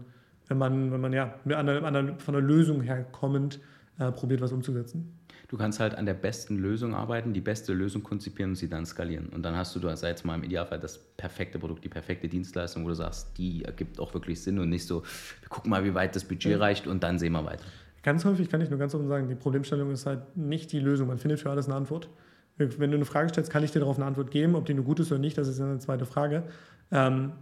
wenn man, wenn man ja von der Lösung her kommend äh, probiert, was umzusetzen. Du kannst halt an der besten Lösung arbeiten, die beste Lösung konzipieren und sie dann skalieren. Und dann hast du, da sei jetzt mal im Idealfall das perfekte Produkt, die perfekte Dienstleistung, wo du sagst, die ergibt auch wirklich Sinn und nicht so, wir gucken mal, wie weit das Budget reicht und dann sehen wir weiter. Ganz häufig kann ich nur ganz offen sagen, die Problemstellung ist halt nicht die Lösung. Man findet für alles eine Antwort. Wenn du eine Frage stellst, kann ich dir darauf eine Antwort geben. Ob die nur gut ist oder nicht, das ist eine zweite Frage. Ähm,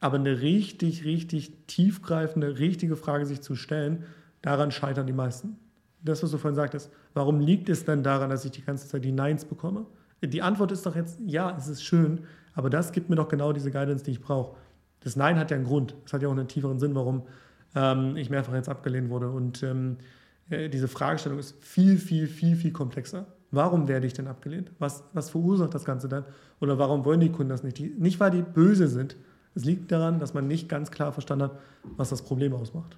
aber eine richtig, richtig tiefgreifende, richtige Frage sich zu stellen, daran scheitern die meisten. Das, was du vorhin sagtest, warum liegt es denn daran, dass ich die ganze Zeit die Neins bekomme? Die Antwort ist doch jetzt, ja, es ist schön, aber das gibt mir doch genau diese Guidance, die ich brauche. Das Nein hat ja einen Grund. Das hat ja auch einen tieferen Sinn, warum ähm, ich mehrfach jetzt abgelehnt wurde. Und ähm, äh, diese Fragestellung ist viel, viel, viel, viel komplexer. Warum werde ich denn abgelehnt? Was, was verursacht das Ganze dann? Oder warum wollen die Kunden das nicht? Die, nicht, weil die böse sind. Es liegt daran, dass man nicht ganz klar verstanden hat, was das Problem ausmacht.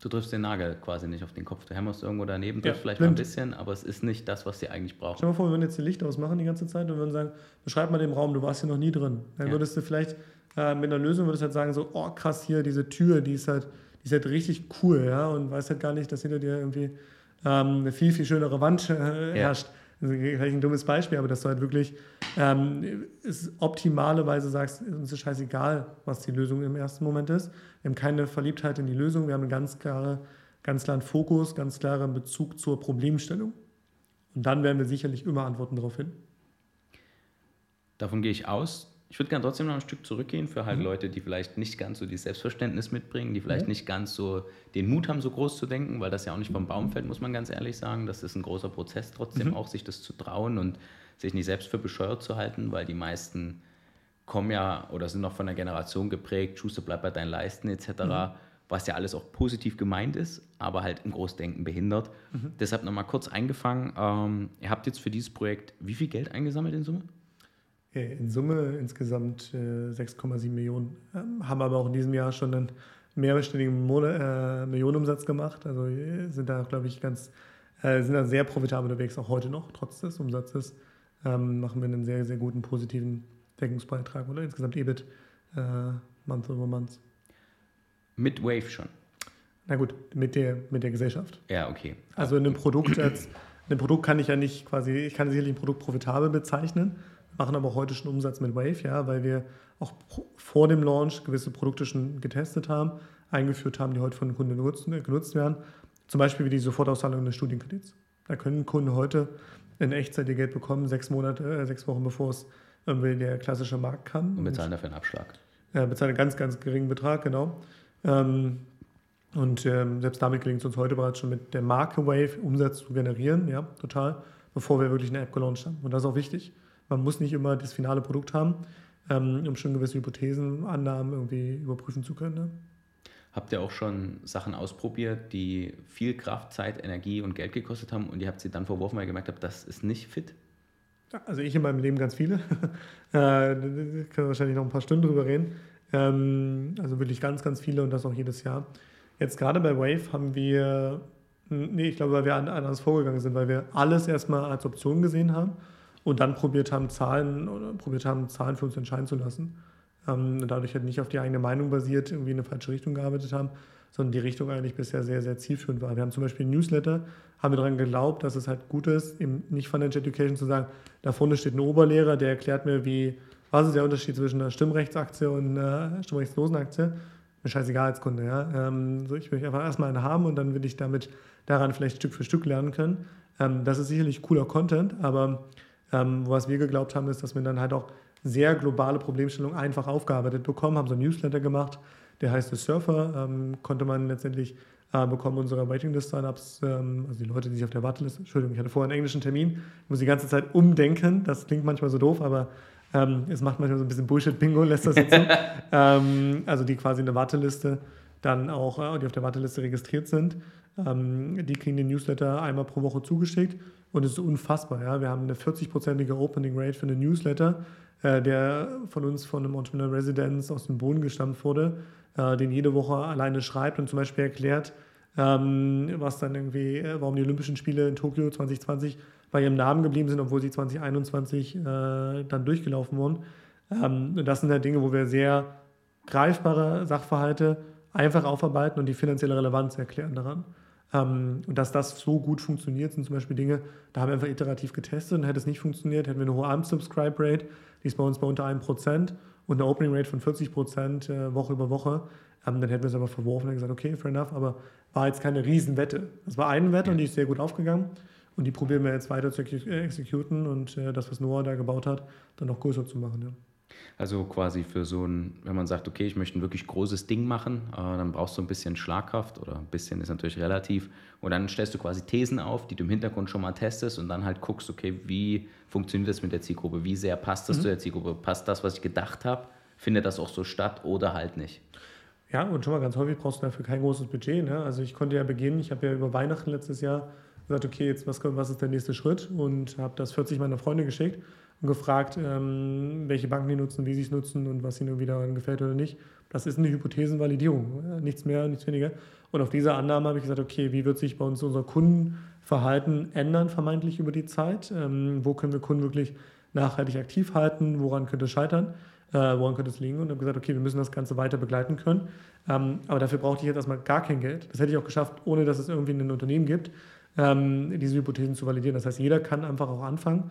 Du triffst den Nagel quasi nicht auf den Kopf. Du hämmerst irgendwo daneben, ja, vielleicht blind. mal ein bisschen, aber es ist nicht das, was sie eigentlich brauchen. Stell dir mal vor, wir würden jetzt die Licht ausmachen die ganze Zeit und würden sagen, beschreib mal den Raum, du warst hier noch nie drin. Dann ja. würdest du vielleicht äh, mit einer Lösung würdest halt sagen, so, oh krass, hier diese Tür, die ist halt, die ist halt richtig cool, ja, und weißt halt gar nicht, dass hinter dir irgendwie ähm, eine viel, viel schönere Wand äh, herrscht. vielleicht ein dummes Beispiel, aber dass du halt wirklich ähm, ist optimalerweise sagst, uns ist scheißegal, was die Lösung im ersten Moment ist. Wir haben keine Verliebtheit in die Lösung, wir haben einen ganz, klare, ganz klaren Fokus, ganz klaren Bezug zur Problemstellung. Und dann werden wir sicherlich immer Antworten darauf finden. Davon gehe ich aus. Ich würde gerne trotzdem noch ein Stück zurückgehen für halt mhm. Leute, die vielleicht nicht ganz so dieses Selbstverständnis mitbringen, die vielleicht mhm. nicht ganz so den Mut haben, so groß zu denken, weil das ja auch nicht vom Baum fällt, muss man ganz ehrlich sagen. Das ist ein großer Prozess trotzdem mhm. auch, sich das zu trauen und sich nicht selbst für bescheuert zu halten, weil die meisten kommen ja oder sind noch von der Generation geprägt, Schuster bleibt bei deinen Leisten etc., mhm. was ja alles auch positiv gemeint ist, aber halt im Großdenken behindert. Mhm. Deshalb nochmal kurz eingefangen, ähm, ihr habt jetzt für dieses Projekt wie viel Geld eingesammelt in Summe? In Summe insgesamt äh, 6,7 Millionen. Ähm, haben aber auch in diesem Jahr schon einen mehrstelligen äh, Millionenumsatz gemacht. Also äh, sind da, glaube ich, ganz, äh, sind da sehr profitabel unterwegs, auch heute noch, trotz des Umsatzes. Ähm, machen wir einen sehr, sehr guten positiven Deckungsbeitrag oder insgesamt EBIT äh, Month over Month. Mit Wave schon? Na gut, mit der, mit der Gesellschaft. Ja, okay. Also in einem Produkt als, ein Produkt kann ich ja nicht quasi, ich kann sicherlich ein Produkt profitabel bezeichnen, machen aber auch heute schon Umsatz mit Wave, ja, weil wir auch vor dem Launch gewisse Produkte schon getestet haben, eingeführt haben, die heute von Kunden genutzt, genutzt werden. Zum Beispiel wie die Sofortauszahlung des Studienkredits. Da können Kunden heute in Echtzeit ihr Geld bekommen, sechs Monate, äh, sechs Wochen bevor es irgendwie der klassische Markt kann. Und bezahlen dafür einen Abschlag. Ja, bezahlen einen ganz, ganz geringen Betrag, genau. Ähm, und ähm, selbst damit gelingt es uns heute bereits schon mit der Marke Wave Umsatz zu generieren, ja, total, bevor wir wirklich eine App gelauncht haben. Und das ist auch wichtig. Man muss nicht immer das finale Produkt haben, ähm, um schon gewisse Hypothesen, Annahmen irgendwie überprüfen zu können. Ne? Habt ihr auch schon Sachen ausprobiert, die viel Kraft, Zeit, Energie und Geld gekostet haben und ihr habt sie dann verworfen, weil ihr gemerkt habt, das ist nicht fit? Also ich in meinem Leben ganz viele. (laughs) äh, da können wir wahrscheinlich noch ein paar Stunden drüber reden. Ähm, also wirklich ganz, ganz viele und das auch jedes Jahr. Jetzt gerade bei Wave haben wir, nee, ich glaube, weil wir anders vorgegangen sind, weil wir alles erstmal als Option gesehen haben und dann probiert haben, Zahlen oder probiert haben, Zahlen für uns entscheiden zu lassen. Ähm, dadurch halt nicht auf die eigene Meinung basiert, irgendwie in eine falsche Richtung gearbeitet haben, sondern die Richtung eigentlich bisher sehr, sehr zielführend war. Wir haben zum Beispiel ein Newsletter, haben wir daran geglaubt, dass es halt gut ist, eben nicht Financial Education zu sagen, da vorne steht ein Oberlehrer, der erklärt mir, wie, was ist der Unterschied zwischen einer Stimmrechtsaktie und einer stimmrechtslosen Aktie. Mir scheißegal als Kunde, ja. Ähm, so, ich will einfach erstmal eine haben und dann will ich damit daran vielleicht Stück für Stück lernen können. Ähm, das ist sicherlich cooler Content, aber ähm, was wir geglaubt haben, ist, dass wir dann halt auch sehr globale Problemstellungen einfach aufgearbeitet bekommen, haben so ein Newsletter gemacht, der heißt The Surfer, ähm, konnte man letztendlich äh, bekommen unsere Waitinglist-Signups, ähm, also die Leute, die sich auf der Warteliste, Entschuldigung, ich hatte vorher einen englischen Termin, ich muss die ganze Zeit umdenken, das klingt manchmal so doof, aber ähm, es macht manchmal so ein bisschen Bullshit-Bingo, (laughs) lässt das jetzt so. (laughs) ähm, also die quasi in der Warteliste dann auch, äh, die auf der Warteliste registriert sind, ähm, die kriegen den Newsletter einmal pro Woche zugeschickt und es ist unfassbar. Ja? Wir haben eine 40-prozentige Opening Rate für einen Newsletter, äh, der von uns von einem Entrepreneur Residence aus dem Boden gestammt wurde, äh, den jede Woche alleine schreibt und zum Beispiel erklärt, ähm, was dann irgendwie, äh, warum die Olympischen Spiele in Tokio 2020 bei ihrem Namen geblieben sind, obwohl sie 2021 äh, dann durchgelaufen wurden. Ähm, das sind halt Dinge, wo wir sehr greifbare Sachverhalte einfach aufarbeiten und die finanzielle Relevanz erklären daran. Ähm, und dass das so gut funktioniert, sind zum Beispiel Dinge, da haben wir einfach iterativ getestet und hätte es nicht funktioniert, hätten wir eine hohe ARM-Subscribe-Rate, die ist bei uns bei unter 1% und eine Opening-Rate von 40% äh, Woche über Woche. Ähm, dann hätten wir es aber verworfen und gesagt, okay, fair enough, aber war jetzt keine Riesenwette. Das war eine Wette und die ist sehr gut aufgegangen. Und die probieren wir jetzt weiter zu exekuten und äh, das, was Noah da gebaut hat, dann noch größer zu machen. Ja. Also quasi für so ein, wenn man sagt, okay, ich möchte ein wirklich großes Ding machen, äh, dann brauchst du ein bisschen Schlagkraft oder ein bisschen ist natürlich relativ. Und dann stellst du quasi Thesen auf, die du im Hintergrund schon mal testest und dann halt guckst, okay, wie funktioniert das mit der Zielgruppe? Wie sehr passt das mhm. zu der Zielgruppe? Passt das, was ich gedacht habe? Findet das auch so statt oder halt nicht? Ja, und schon mal ganz häufig brauchst du dafür kein großes Budget. Ne? Also ich konnte ja beginnen, ich habe ja über Weihnachten letztes Jahr gesagt, okay, jetzt was, was ist der nächste Schritt? Und habe das 40 meiner Freunde geschickt und gefragt, ähm, welche Banken die nutzen, wie sie es nutzen und was ihnen wieder gefällt oder nicht. Das ist eine Hypothesenvalidierung, nichts mehr, nichts weniger. Und auf diese Annahme habe ich gesagt, okay, wie wird sich bei uns unser Kundenverhalten ändern, vermeintlich über die Zeit? Ähm, wo können wir Kunden wirklich nachhaltig aktiv halten? Woran könnte es scheitern? Äh, woran könnte es liegen? Und habe gesagt, okay, wir müssen das Ganze weiter begleiten können. Ähm, aber dafür brauchte ich jetzt erstmal gar kein Geld. Das hätte ich auch geschafft, ohne dass es irgendwie ein Unternehmen gibt. ähm, diese Hypothesen zu validieren. Das heißt, jeder kann einfach auch anfangen.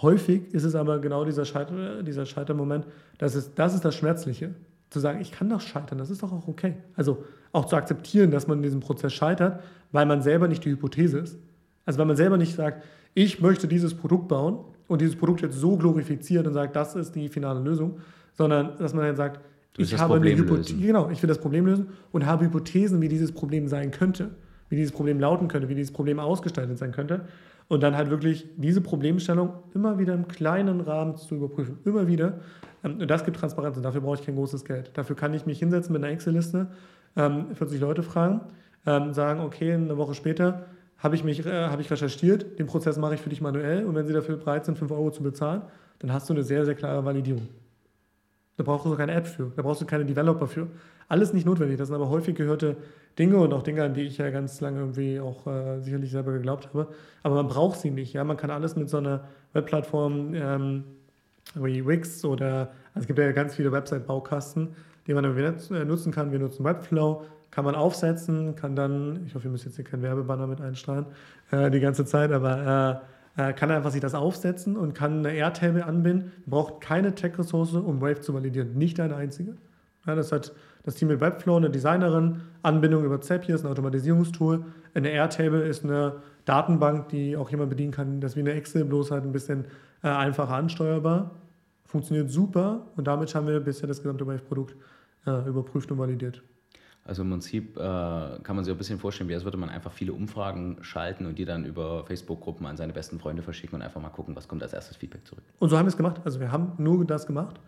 Häufig ist es aber genau dieser, Scheiter, dieser Scheitermoment, das ist, das ist das Schmerzliche. Zu sagen, ich kann doch scheitern, das ist doch auch okay. Also auch zu akzeptieren, dass man in diesem Prozess scheitert, weil man selber nicht die Hypothese ist. Also weil man selber nicht sagt, ich möchte dieses Produkt bauen und dieses Produkt jetzt so glorifiziert und sagt, das ist die finale Lösung, sondern dass man dann sagt, ich habe eine Hypothese, genau, ich will das Problem lösen und habe Hypothesen, wie dieses Problem sein könnte, wie dieses Problem lauten könnte, wie dieses Problem ausgestaltet sein könnte. Und dann halt wirklich diese Problemstellung immer wieder im kleinen Rahmen zu überprüfen. Immer wieder. Ähm, und das gibt Transparenz und dafür brauche ich kein großes Geld. Dafür kann ich mich hinsetzen mit einer Excel-Liste, 40 ähm, Leute fragen, ähm, sagen, okay, eine Woche später habe ich mich äh, habe ich recherchiert, den Prozess mache ich für dich manuell und wenn sie dafür bereit sind, 5 Euro zu bezahlen, dann hast du eine sehr, sehr klare Validierung. Da brauchst du keine App für, da brauchst du keine Developer für. Alles nicht notwendig, das sind aber häufig gehörte Dinge und auch Dinge, an die ich ja ganz lange irgendwie auch äh, sicherlich selber geglaubt habe. Aber man braucht sie nicht. Ja? Man kann alles mit so einer Webplattform ähm, wie Wix oder also es gibt ja ganz viele Website-Baukasten, die man irgendwie äh, nutzen kann. Wir nutzen Webflow, kann man aufsetzen, kann dann, ich hoffe, ihr müsst jetzt hier keinen Werbebanner mit einstrahlen, äh, die ganze Zeit, aber äh, äh, kann einfach sich das aufsetzen und kann eine Airtable anbinden. Braucht keine Tech-Ressource, um Wave zu validieren. Nicht eine einzige. Ja, das hat das Team mit Webflow, eine Designerin, Anbindung über Zapier, ein Automatisierungstool. Eine Airtable ist eine Datenbank, die auch jemand bedienen kann. Das ist wie eine Excel, bloß halt ein bisschen äh, einfacher ansteuerbar. Funktioniert super und damit haben wir bisher das gesamte Wave-Produkt äh, überprüft und validiert. Also im Prinzip äh, kann man sich ein bisschen vorstellen, wie als würde man einfach viele Umfragen schalten und die dann über Facebook-Gruppen an seine besten Freunde verschicken und einfach mal gucken, was kommt als erstes Feedback zurück. Und so haben wir es gemacht. Also wir haben nur das gemacht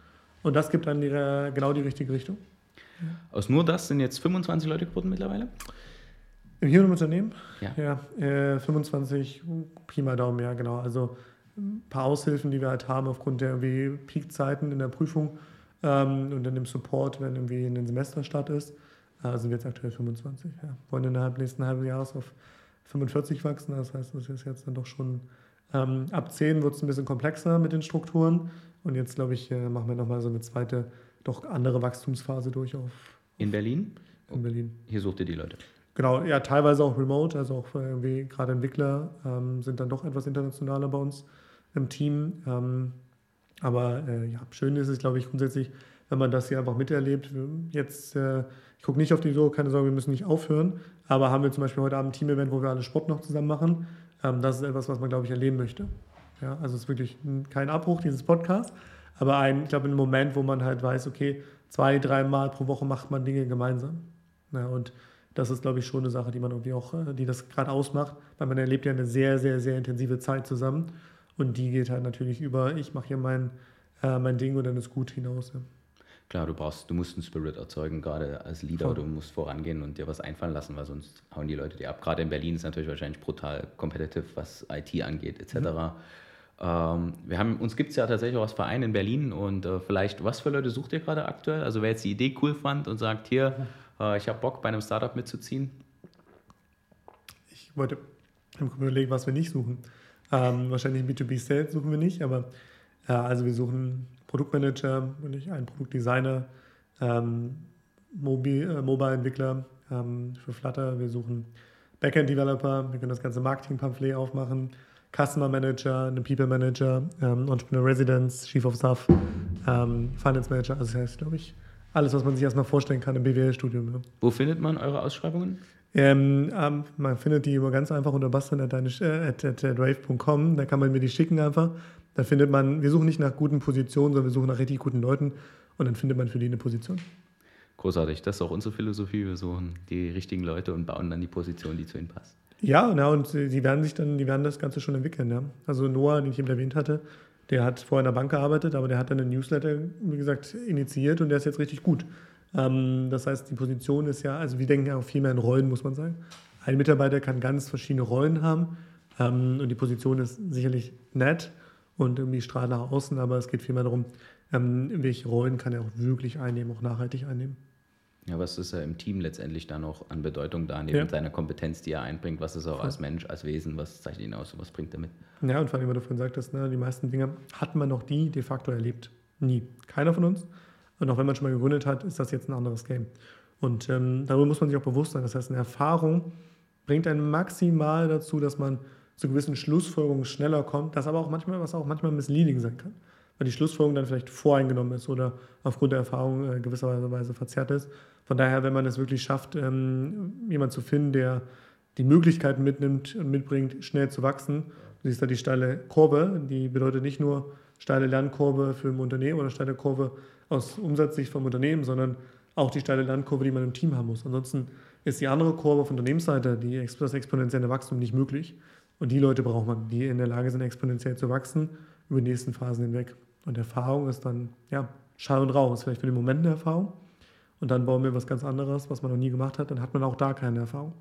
und das gibt dann die, genau die richtige Richtung. Aus nur das sind jetzt 25 Leute geworden mittlerweile? Hier im Unternehmen? Ja. ja äh, 25, Pi mal Daumen, ja, genau. Also ein paar Aushilfen, die wir halt haben aufgrund der Peakzeiten in der Prüfung ähm, und dann im Support, wenn irgendwie in den Semesterstart ist. Also sind wir jetzt aktuell 25. Ja. Wollen innerhalb nächsten halben Jahres auf 45 wachsen. Das heißt, das ist jetzt dann doch schon ähm, ab 10 wird es ein bisschen komplexer mit den Strukturen. Und jetzt, glaube ich, äh, machen wir nochmal so eine zweite, doch andere Wachstumsphase durch auf. In Berlin? In Berlin. Hier sucht ihr die Leute. Genau, ja, teilweise auch remote, also auch irgendwie gerade Entwickler ähm, sind dann doch etwas internationaler bei uns im Team. Ähm, aber äh, ja, schön ist es, glaube ich, grundsätzlich, wenn man das hier einfach miterlebt. Jetzt, äh, ich gucke nicht auf die so, keine Sorge, wir müssen nicht aufhören. Aber haben wir zum Beispiel heute Abend ein Team-Event, wo wir alle Sport noch zusammen machen. Ähm, das ist etwas, was man, glaube ich, erleben möchte. Ja, also es ist wirklich kein Abbruch dieses Podcasts, aber ein, ich glaube, ein Moment, wo man halt weiß, okay, zwei, dreimal pro Woche macht man Dinge gemeinsam. Ja, und das ist, glaube ich, schon eine Sache, die man irgendwie auch, äh, die das gerade ausmacht, weil man erlebt ja eine sehr, sehr, sehr intensive Zeit zusammen. Und die geht halt natürlich über, ich mache hier mein, äh, mein Ding und dann ist gut hinaus. Ja. Klar, du brauchst, du musst einen Spirit erzeugen, gerade als Leader, Voll. du musst vorangehen und dir was einfallen lassen, weil sonst hauen die Leute dir ab. Gerade in Berlin ist natürlich wahrscheinlich brutal competitive, was IT angeht, etc. Mhm. Ähm, wir haben, uns gibt es ja tatsächlich auch als Verein in Berlin und äh, vielleicht, was für Leute sucht ihr gerade aktuell? Also wer jetzt die Idee cool fand und sagt, hier, äh, ich habe Bock bei einem Startup mitzuziehen? Ich wollte überlegen, was wir nicht suchen. Ähm, wahrscheinlich B2B Sales suchen wir nicht, aber äh, also wir suchen Produktmanager einen Produktdesigner, ähm, äh, Mobile-Entwickler ähm, für Flutter. Wir suchen Backend-Developer. Wir können das ganze Marketing-Pamphlet aufmachen. Customer Manager, einen People Manager, ähm, Entrepreneur Residence, Chief of Staff, ähm, Finance Manager. Also das heißt, glaube ich, alles, was man sich erstmal vorstellen kann im BWL-Studium. Ne? Wo findet man eure Ausschreibungen? Ähm, ähm, man findet die immer ganz einfach unter bastian.drave.com. Da kann man mir die schicken einfach. Da findet man, wir suchen nicht nach guten Positionen, sondern wir suchen nach richtig guten Leuten und dann findet man für die eine Position. Großartig, das ist auch unsere Philosophie. Wir suchen die richtigen Leute und bauen dann die Position, die zu ihnen passt. Ja, na, und die werden sich dann, die werden das Ganze schon entwickeln. Ja. Also Noah, den ich eben erwähnt hatte, der hat vorher in der Bank gearbeitet, aber der hat dann einen Newsletter, wie gesagt, initiiert und der ist jetzt richtig gut. Ähm, das heißt, die Position ist ja, also wir denken ja auch viel mehr in Rollen, muss man sagen. Ein Mitarbeiter kann ganz verschiedene Rollen haben ähm, und die Position ist sicherlich nett und irgendwie strahlt nach außen, aber es geht vielmehr darum, ähm, welche Rollen kann er auch wirklich einnehmen, auch nachhaltig einnehmen. Ja, was ist er im Team letztendlich da noch an Bedeutung da, neben ja. seiner Kompetenz, die er einbringt? Was ist er auch als Mensch, als Wesen? Was zeichnet ihn aus was bringt er mit? Ja, und vor allem, weil du vorhin sagtest, ne, die meisten Dinge hat man noch nie de facto erlebt. Nie. Keiner von uns. Und auch wenn man schon mal gegründet hat, ist das jetzt ein anderes Game. Und ähm, darüber muss man sich auch bewusst sein. Das heißt, eine Erfahrung bringt einen maximal dazu, dass man zu gewissen Schlussfolgerungen schneller kommt, das aber auch manchmal, was auch manchmal misleading sein kann. Weil die Schlussfolgerung dann vielleicht voreingenommen ist oder aufgrund der Erfahrung äh, gewisserweise verzerrt ist. Von daher, wenn man es wirklich schafft, ähm, jemanden zu finden, der die Möglichkeiten mitnimmt und mitbringt, schnell zu wachsen, du siehst da die steile Kurve, die bedeutet nicht nur steile Lernkurve für ein Unternehmen oder steile Kurve aus Umsatzsicht vom Unternehmen, sondern auch die steile Lernkurve, die man im Team haben muss. Ansonsten ist die andere Kurve von Unternehmensseite, die, das exponentielle Wachstum, nicht möglich. Und die Leute braucht man, die in der Lage sind, exponentiell zu wachsen über die nächsten Phasen hinweg. Und Erfahrung ist dann, ja, Schall und Rauch ist vielleicht für den Moment eine Erfahrung. Und dann bauen wir was ganz anderes, was man noch nie gemacht hat, dann hat man auch da keine Erfahrung.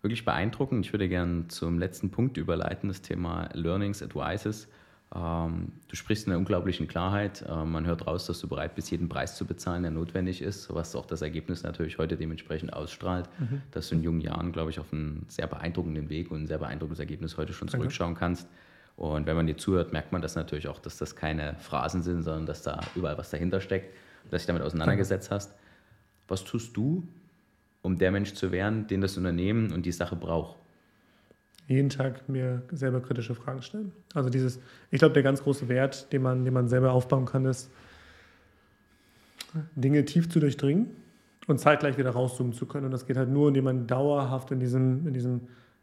Wirklich beeindruckend. Ich würde gerne zum letzten Punkt überleiten, das Thema Learnings, Advices. Ähm, du sprichst in einer unglaublichen Klarheit. Ähm, man hört raus, dass du bereit bist, jeden Preis zu bezahlen, der notwendig ist, was auch das Ergebnis natürlich heute dementsprechend ausstrahlt, mhm. dass du in jungen Jahren, glaube ich, auf einen sehr beeindruckenden Weg und ein sehr beeindruckendes Ergebnis heute schon zurückschauen kannst. Und wenn man dir zuhört, merkt man das natürlich auch, dass das keine Phrasen sind, sondern dass da überall was dahinter steckt, dass du dich damit auseinandergesetzt hast. Was tust du, um der Mensch zu werden, den das Unternehmen und die Sache braucht? jeden Tag mir selber kritische Fragen stellen. Also dieses, ich glaube, der ganz große Wert, den man, den man selber aufbauen kann, ist, Dinge tief zu durchdringen und zeitgleich wieder rauszoomen zu können. Und das geht halt nur, indem man dauerhaft in diesem, in diesem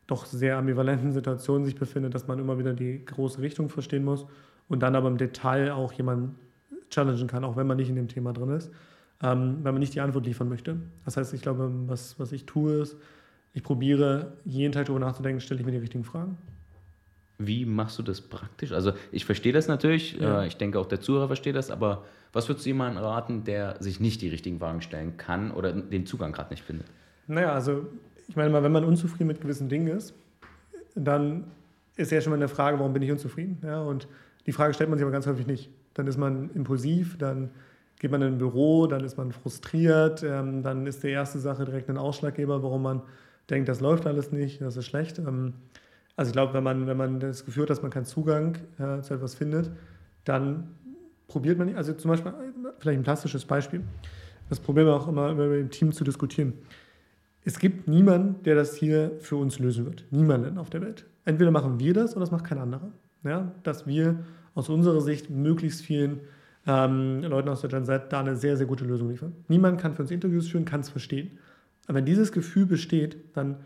doch sehr ambivalenten Situation sich befindet, dass man immer wieder die große Richtung verstehen muss und dann aber im Detail auch jemanden challengen kann, auch wenn man nicht in dem Thema drin ist, ähm, wenn man nicht die Antwort liefern möchte. Das heißt, ich glaube, was, was ich tue, ist, ich probiere jeden Tag darüber nachzudenken, stelle ich mir die richtigen Fragen. Wie machst du das praktisch? Also ich verstehe das natürlich, ja. Äh, ich denke auch der Zuhörer versteht das, aber was würdest du jemandem raten, der sich nicht die richtigen Fragen stellen kann oder den Zugang gerade nicht findet? Naja, also ich meine mal, wenn man unzufrieden mit gewissen Dingen ist, dann ist ja schon mal eine Frage, warum bin ich unzufrieden? Ja, und die Frage stellt man sich aber ganz häufig nicht. Dann ist man impulsiv, dann geht man in ein Büro, dann ist man frustriert, ähm, dann ist die erste Sache direkt ein Ausschlaggeber, warum man denkt, das läuft alles nicht, das ist schlecht. Ähm, also ich glaube, wenn man, wenn man das Gefühl hat, dass man keinen Zugang äh, zu etwas findet, dann probiert man, also zum Beispiel, vielleicht ein plastisches Beispiel, das wir auch immer, immer im Team zu diskutieren. Es gibt niemanden, der das hier für uns lösen wird. Niemanden auf der Welt. Entweder machen wir das oder das macht kein anderer. Ja? Dass wir aus unserer Sicht möglichst vielen ähm, Leuten aus der Gen Z da eine sehr, sehr gute Lösung liefern. Niemand kann für uns Interviews führen, kann es verstehen. Aber wenn dieses Gefühl besteht, dann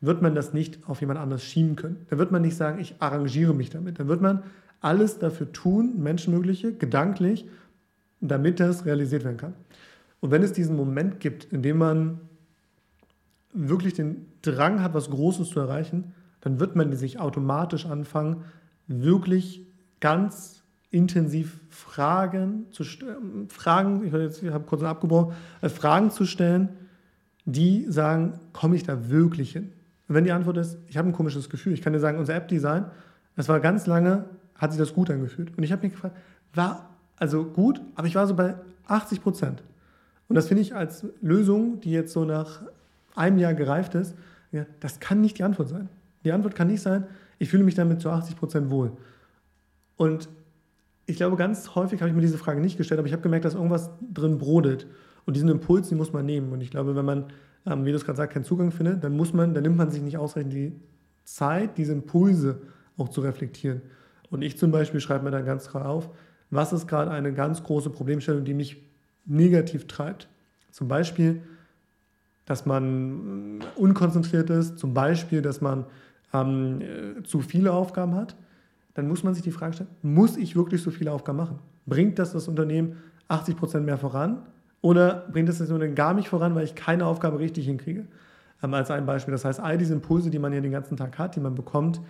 wird man das nicht auf jemand anders schieben können. Dann wird man nicht sagen, ich arrangiere mich damit. Dann wird man alles dafür tun, Menschenmögliche, gedanklich, damit das realisiert werden kann. Und wenn es diesen Moment gibt, in dem man wirklich den Drang hat, was Großes zu erreichen, dann wird man sich automatisch anfangen, wirklich ganz intensiv Fragen zu stellen, Fragen, ich, habe kurz abgebrochen, äh, Fragen zu stellen, die sagen, komme ich da wirklich hin? Und wenn die Antwort ist, ich habe ein komisches Gefühl, ich kann dir sagen, unser App-Design, das war ganz lange, hat sich das gut angefühlt. Und ich habe mich gefragt, war also gut, aber ich war so bei 80 Prozent. Und das finde ich als Lösung, die jetzt so nach einem Jahr gereift ist, ja, das kann nicht die Antwort sein. Die Antwort kann nicht sein, ich fühle mich damit zu 80 Prozent wohl. Und ich glaube, ganz häufig habe ich mir diese Frage nicht gestellt, aber ich habe gemerkt, dass irgendwas drin brodelt. Und diesen Impuls, den muss man nehmen. Und ich glaube, wenn man, ähm, wie du es gerade sagst, keinen Zugang findet, dann muss man, dann nimmt man sich nicht ausreichend die Zeit, diese Impulse auch zu reflektieren. Und ich zum Beispiel schreibe mir dann ganz klar auf, was ist gerade eine ganz große Problemstellung, die mich negativ treibt. Zum Beispiel, dass man äh, unkonzentriert ist, zum Beispiel, dass man ähm, äh, zu viele Aufgaben hat. Dann muss man sich die Frage stellen, muss ich wirklich so viele Aufgaben machen? Bringt das das Unternehmen 80 Prozent mehr voran? Oder bringt es das nur gar nicht voran, weil ich keine Aufgabe richtig hinkriege? Ähm, als ein Beispiel. Das heißt, all diese Impulse, die man hier den ganzen Tag hat, die man bekommt,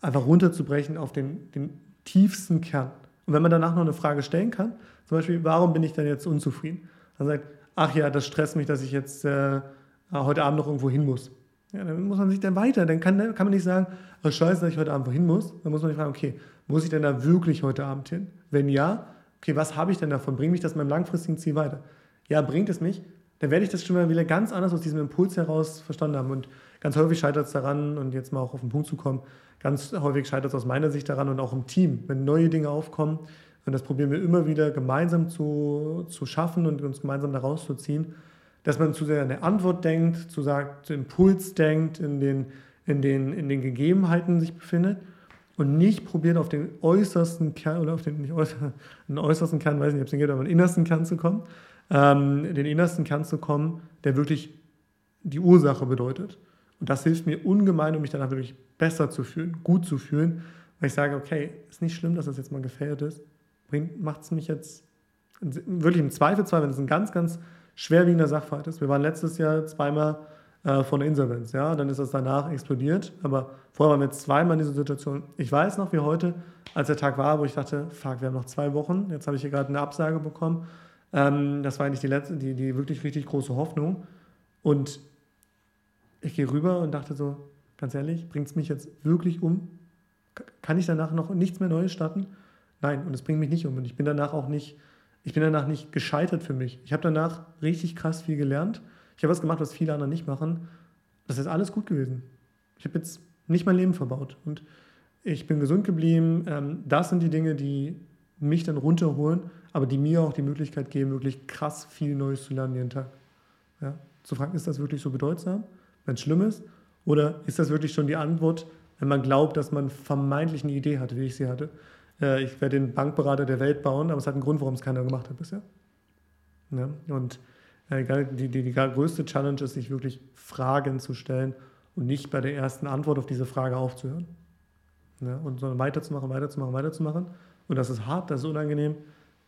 einfach runterzubrechen auf den, den tiefsten Kern. Und wenn man danach noch eine Frage stellen kann, zum Beispiel, warum bin ich denn jetzt unzufrieden? Dann sagt, ach ja, das stresst mich, dass ich jetzt äh, heute Abend noch irgendwo hin muss. Ja, dann muss man sich dann weiter, dann kann, kann man nicht sagen, oh scheiße, dass ich heute Abend wohin muss. Dann muss man sich fragen, okay, muss ich denn da wirklich heute Abend hin? Wenn ja, okay, was habe ich denn davon? Bringt mich das meinem langfristigen Ziel weiter? Ja, bringt es mich? Dann werde ich das schon mal wieder ganz anders aus diesem Impuls heraus verstanden haben. Und ganz häufig scheitert es daran, und jetzt mal auch auf den Punkt zu kommen, ganz häufig scheitert es aus meiner Sicht daran und auch im Team, wenn neue Dinge aufkommen. Und das probieren wir immer wieder gemeinsam zu, zu schaffen und uns gemeinsam da rauszuziehen, dass man zu sehr an der Antwort denkt, zu sagt, Impuls denkt, in den, in, den, in den Gegebenheiten sich befindet und nicht probiert auf den äußersten Kern oder auf den, nicht äußer, den äußersten Kern, weiß nicht, ob es den gibt, aber den innersten Kern zu kommen, ähm, den innersten Kern zu kommen, der wirklich die Ursache bedeutet. Und das hilft mir ungemein, um mich danach wirklich besser zu fühlen, gut zu fühlen, weil ich sage, okay, ist nicht schlimm, dass das jetzt mal gefällt ist, macht es mich jetzt wirklich im Zweifelsfall, wenn es ein ganz, ganz schwerwiegender Sachverhalt ist. Wir waren letztes Jahr zweimal äh, von der Insolvenz, ja, dann ist das danach explodiert, aber vorher waren wir zweimal in dieser Situation. Ich weiß noch wie heute, als der Tag war, wo ich dachte, fuck, wir haben noch zwei Wochen, jetzt habe ich hier gerade eine Absage bekommen. Ähm, das war eigentlich die, letzte, die, die wirklich richtig große Hoffnung. Und ich gehe rüber und dachte so, ganz ehrlich, bringt es mich jetzt wirklich um? Kann ich danach noch nichts mehr Neues starten? Nein, und es bringt mich nicht um. Und ich bin danach auch nicht ich bin danach nicht gescheitert für mich. Ich habe danach richtig krass viel gelernt. Ich habe was gemacht, was viele andere nicht machen. Das ist alles gut gewesen. Ich habe jetzt nicht mein Leben verbaut und ich bin gesund geblieben. Ähm, das sind die Dinge, die mich dann runterholen, aber die mir auch die Möglichkeit geben, wirklich krass viel Neues zu lernen jeden Tag. Ja? Zu fragen, ist das wirklich so bedeutsam, wenn es schlimm ist? Oder ist das wirklich schon die Antwort, wenn man glaubt, dass man vermeintlich eine Idee hatte, wie ich sie hatte? Äh, ich werde den Bankberater der Welt bauen, aber es hat einen Grund, warum es keiner gemacht hat bisher. Ja? Und äh, die, die, die größte Challenge ist, sich wirklich Fragen zu stellen und nicht bei der ersten Antwort auf diese Frage aufzuhören. Ja? Und sondern weiterzumachen, weiterzumachen, weiterzumachen. Und das ist hart, das ist unangenehm,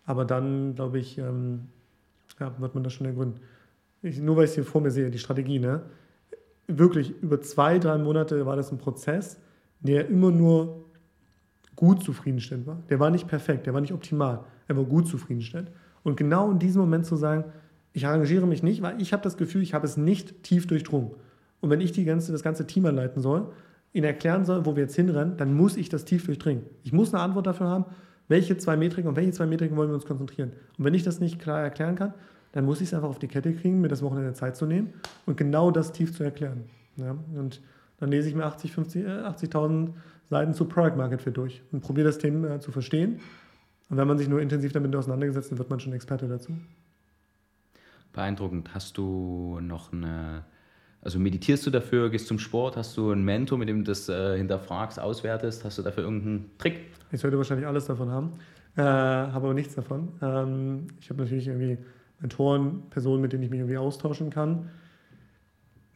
aber dann, glaube ich, ähm, ja, wird man das schon ergründen. Ich, nur weil ich es hier vor mir sehe, die Strategie, ne? wirklich über zwei, drei Monate war das ein Prozess, der immer nur gut zufriedenstellend war. Der war nicht perfekt, der war nicht optimal, er war gut zufriedenstellend. Und genau in diesem Moment zu sagen, ich arrangiere mich nicht, weil ich habe das Gefühl, ich habe es nicht tief durchdrungen. Und wenn ich die ganze, das ganze Team anleiten soll, ihnen erklären soll, wo wir jetzt hinrennen, dann muss ich das tief durchdringen. Ich muss eine Antwort dafür haben, welche zwei Metriken und welche zwei Metriken wollen wir uns konzentrieren. Und wenn ich das nicht klar erklären kann, dann muss ich es einfach auf die Kette kriegen, mir das Wochenende Zeit zu nehmen und genau das tief zu erklären. Ja? Und dann lese ich mir 80, 50, 80.000 Seiten zu Product Market Fit durch und probiere das Thema äh, zu verstehen. Und wenn man sich nur intensiv damit auseinandergesetzt, dann wird man schon Experte dazu. Beeindruckend. Hast du noch eine, also meditierst du dafür, gehst zum Sport, hast du einen Mentor, mit dem du das äh, hinterfragst, auswertest? Hast du dafür irgendeinen Trick? Ich sollte wahrscheinlich alles davon haben, äh, habe aber nichts davon. Ähm, ich habe natürlich irgendwie Mentoren, Personen, mit denen ich mich irgendwie austauschen kann.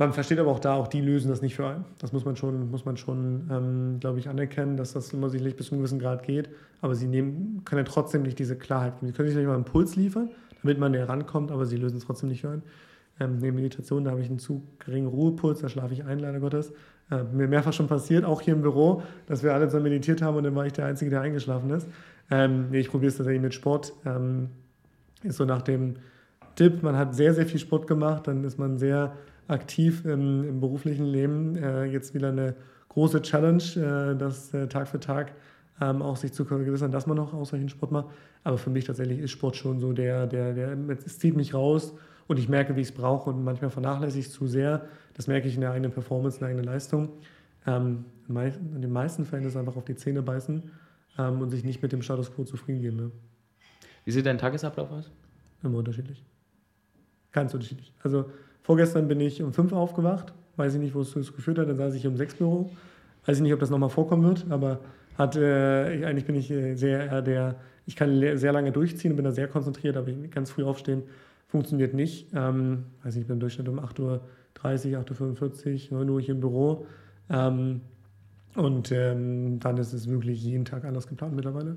Man versteht aber auch da, auch die lösen das nicht für einen. Das muss man schon, muss man schon ähm, glaube ich, anerkennen, dass das immer sicherlich bis zu einem gewissen Grad geht. Aber sie nehmen, können ja trotzdem nicht diese Klarheit geben. Sie können sich nicht mal einen Puls liefern, damit man näher rankommt, aber sie lösen es trotzdem nicht für einen. Ähm, neben Meditation, da habe ich einen zu geringen Ruhepuls, da schlafe ich ein, leider Gottes. Äh, mir mehrfach schon passiert, auch hier im Büro, dass wir alle so meditiert haben und dann war ich der Einzige, der eingeschlafen ist. Ähm, ich probiere es tatsächlich mit Sport. Ähm, ist so nach dem Tipp, man hat sehr, sehr viel Sport gemacht, dann ist man sehr aktiv im, im beruflichen Leben. Äh, jetzt wieder eine große Challenge, äh, das äh, Tag für Tag ähm, auch sich zu vergewissern, dass man noch ausreichend Sport macht. Aber für mich tatsächlich ist Sport schon so der, der, der, es zieht mich raus und ich merke, wie ich es brauche und manchmal vernachlässige ich es zu sehr. Das merke ich in der eigenen Performance, in der eigenen Leistung. Ähm, in den meisten Fällen ist es einfach auf die Zähne beißen ähm, und sich nicht mit dem Status Quo zufrieden geben. Ne? Wie sieht dein Tagesablauf aus? Immer unterschiedlich. Ganz unterschiedlich. Also Vorgestern bin ich um fünf aufgewacht, weiß ich nicht, wo es geführt hat, dann saß ich um sechs Büro. Weiß ich nicht, ob das nochmal vorkommen wird, aber hat, äh, eigentlich bin ich äh, sehr äh, der, ich kann sehr lange durchziehen und bin da sehr konzentriert, aber ganz früh aufstehen funktioniert nicht. Ähm, weiß nicht, ich bin im Durchschnitt um 8.30 Uhr, 8.45 Uhr, 9 Uhr hier im Büro. Ähm, und ähm, dann ist es wirklich jeden Tag anders geplant mittlerweile.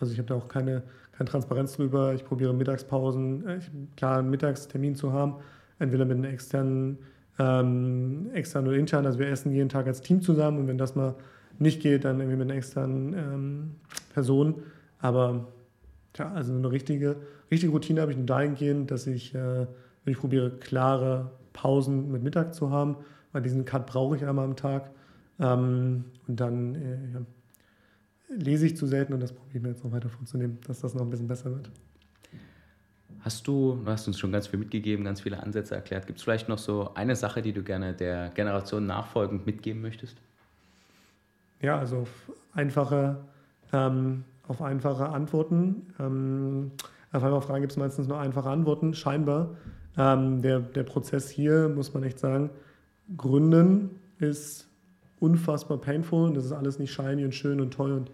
Also ich habe da auch keine, keine Transparenz drüber. Ich probiere Mittagspausen, äh, klar einen Mittagstermin zu haben, entweder mit einem externen, ähm, extern oder intern. Also wir essen jeden Tag als Team zusammen und wenn das mal nicht geht, dann irgendwie mit einer externen ähm, Person. Aber tja, also eine richtige, richtige Routine habe ich nur dahingehend, dass ich, äh, ich probiere, klare Pausen mit Mittag zu haben, weil diesen Cut brauche ich einmal am Tag. Ähm, und dann äh, ja, lese ich zu selten und das probiere ich mir jetzt noch weiter vorzunehmen, dass das noch ein bisschen besser wird. Hast du, du hast uns schon ganz viel mitgegeben, ganz viele Ansätze erklärt. Gibt es vielleicht noch so eine Sache, die du gerne der Generation nachfolgend mitgeben möchtest? Ja, also auf einfache, ähm, auf einfache Antworten. Ähm, auf einfache Fragen gibt es meistens nur einfache Antworten, scheinbar. Ähm, der, der Prozess hier, muss man echt sagen, Gründen ist unfassbar painful. Das ist alles nicht shiny und schön und toll. Und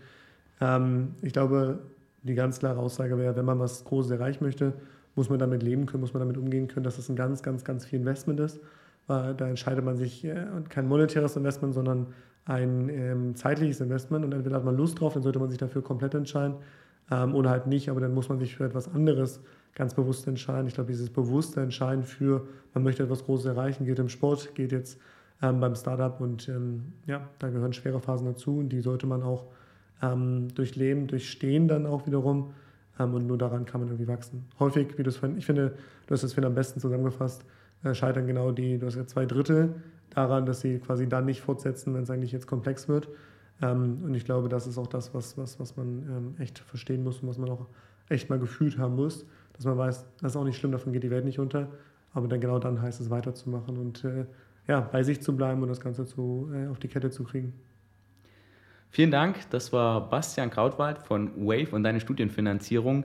ähm, ich glaube, die ganz klare Aussage wäre, wenn man was Großes erreichen möchte, muss man damit leben können, muss man damit umgehen können, dass es ein ganz, ganz, ganz viel Investment ist. Da entscheidet man sich äh, kein monetäres Investment, sondern ein ähm, zeitliches Investment. Und entweder hat man Lust drauf, dann sollte man sich dafür komplett entscheiden, ähm, oder halt nicht. Aber dann muss man sich für etwas anderes ganz bewusst entscheiden. Ich glaube, dieses bewusste Entscheiden für, man möchte etwas Großes erreichen, geht im Sport, geht jetzt ähm, beim Startup und ja, da gehören schwere Phasen dazu und die sollte man auch ähm, durchleben, durchstehen dann auch wiederum ähm, und nur daran kann man irgendwie wachsen. Häufig, wie du es ich finde, du hast es am besten zusammengefasst, äh, scheitern genau die, du hast ja zwei Drittel daran, dass sie quasi dann nicht fortsetzen, wenn es eigentlich jetzt komplex wird. Ähm, und ich glaube, das ist auch das, was, was, was man ähm, echt verstehen muss und was man auch echt mal gefühlt haben muss, dass man weiß, das ist auch nicht schlimm, davon geht die Welt nicht unter, aber dann genau dann heißt es weiterzumachen und äh, ja, bei sich zu bleiben und das Ganze zu, äh, auf die Kette zu kriegen. Vielen Dank, das war Bastian Krautwald von Wave und deine Studienfinanzierung.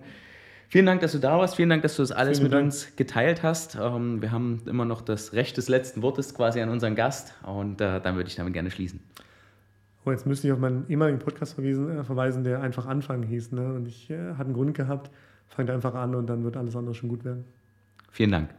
Vielen Dank, dass du da warst. Vielen Dank, dass du das alles Vielen mit Dank. uns geteilt hast. Ähm, wir haben immer noch das Recht des letzten Wortes quasi an unseren Gast und äh, dann würde ich damit gerne schließen. Oh, jetzt müsste ich auf meinen ehemaligen Podcast verweisen, äh, verweisen der einfach Anfang hieß. Ne? Und ich äh, hatte einen Grund gehabt, fangt einfach an und dann wird alles andere schon gut werden. Vielen Dank.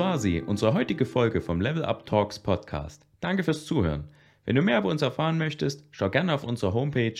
War sie, unsere heutige Folge vom Level Up Talks Podcast. Danke fürs Zuhören. Wenn du mehr über uns erfahren möchtest, schau gerne auf unserer Homepage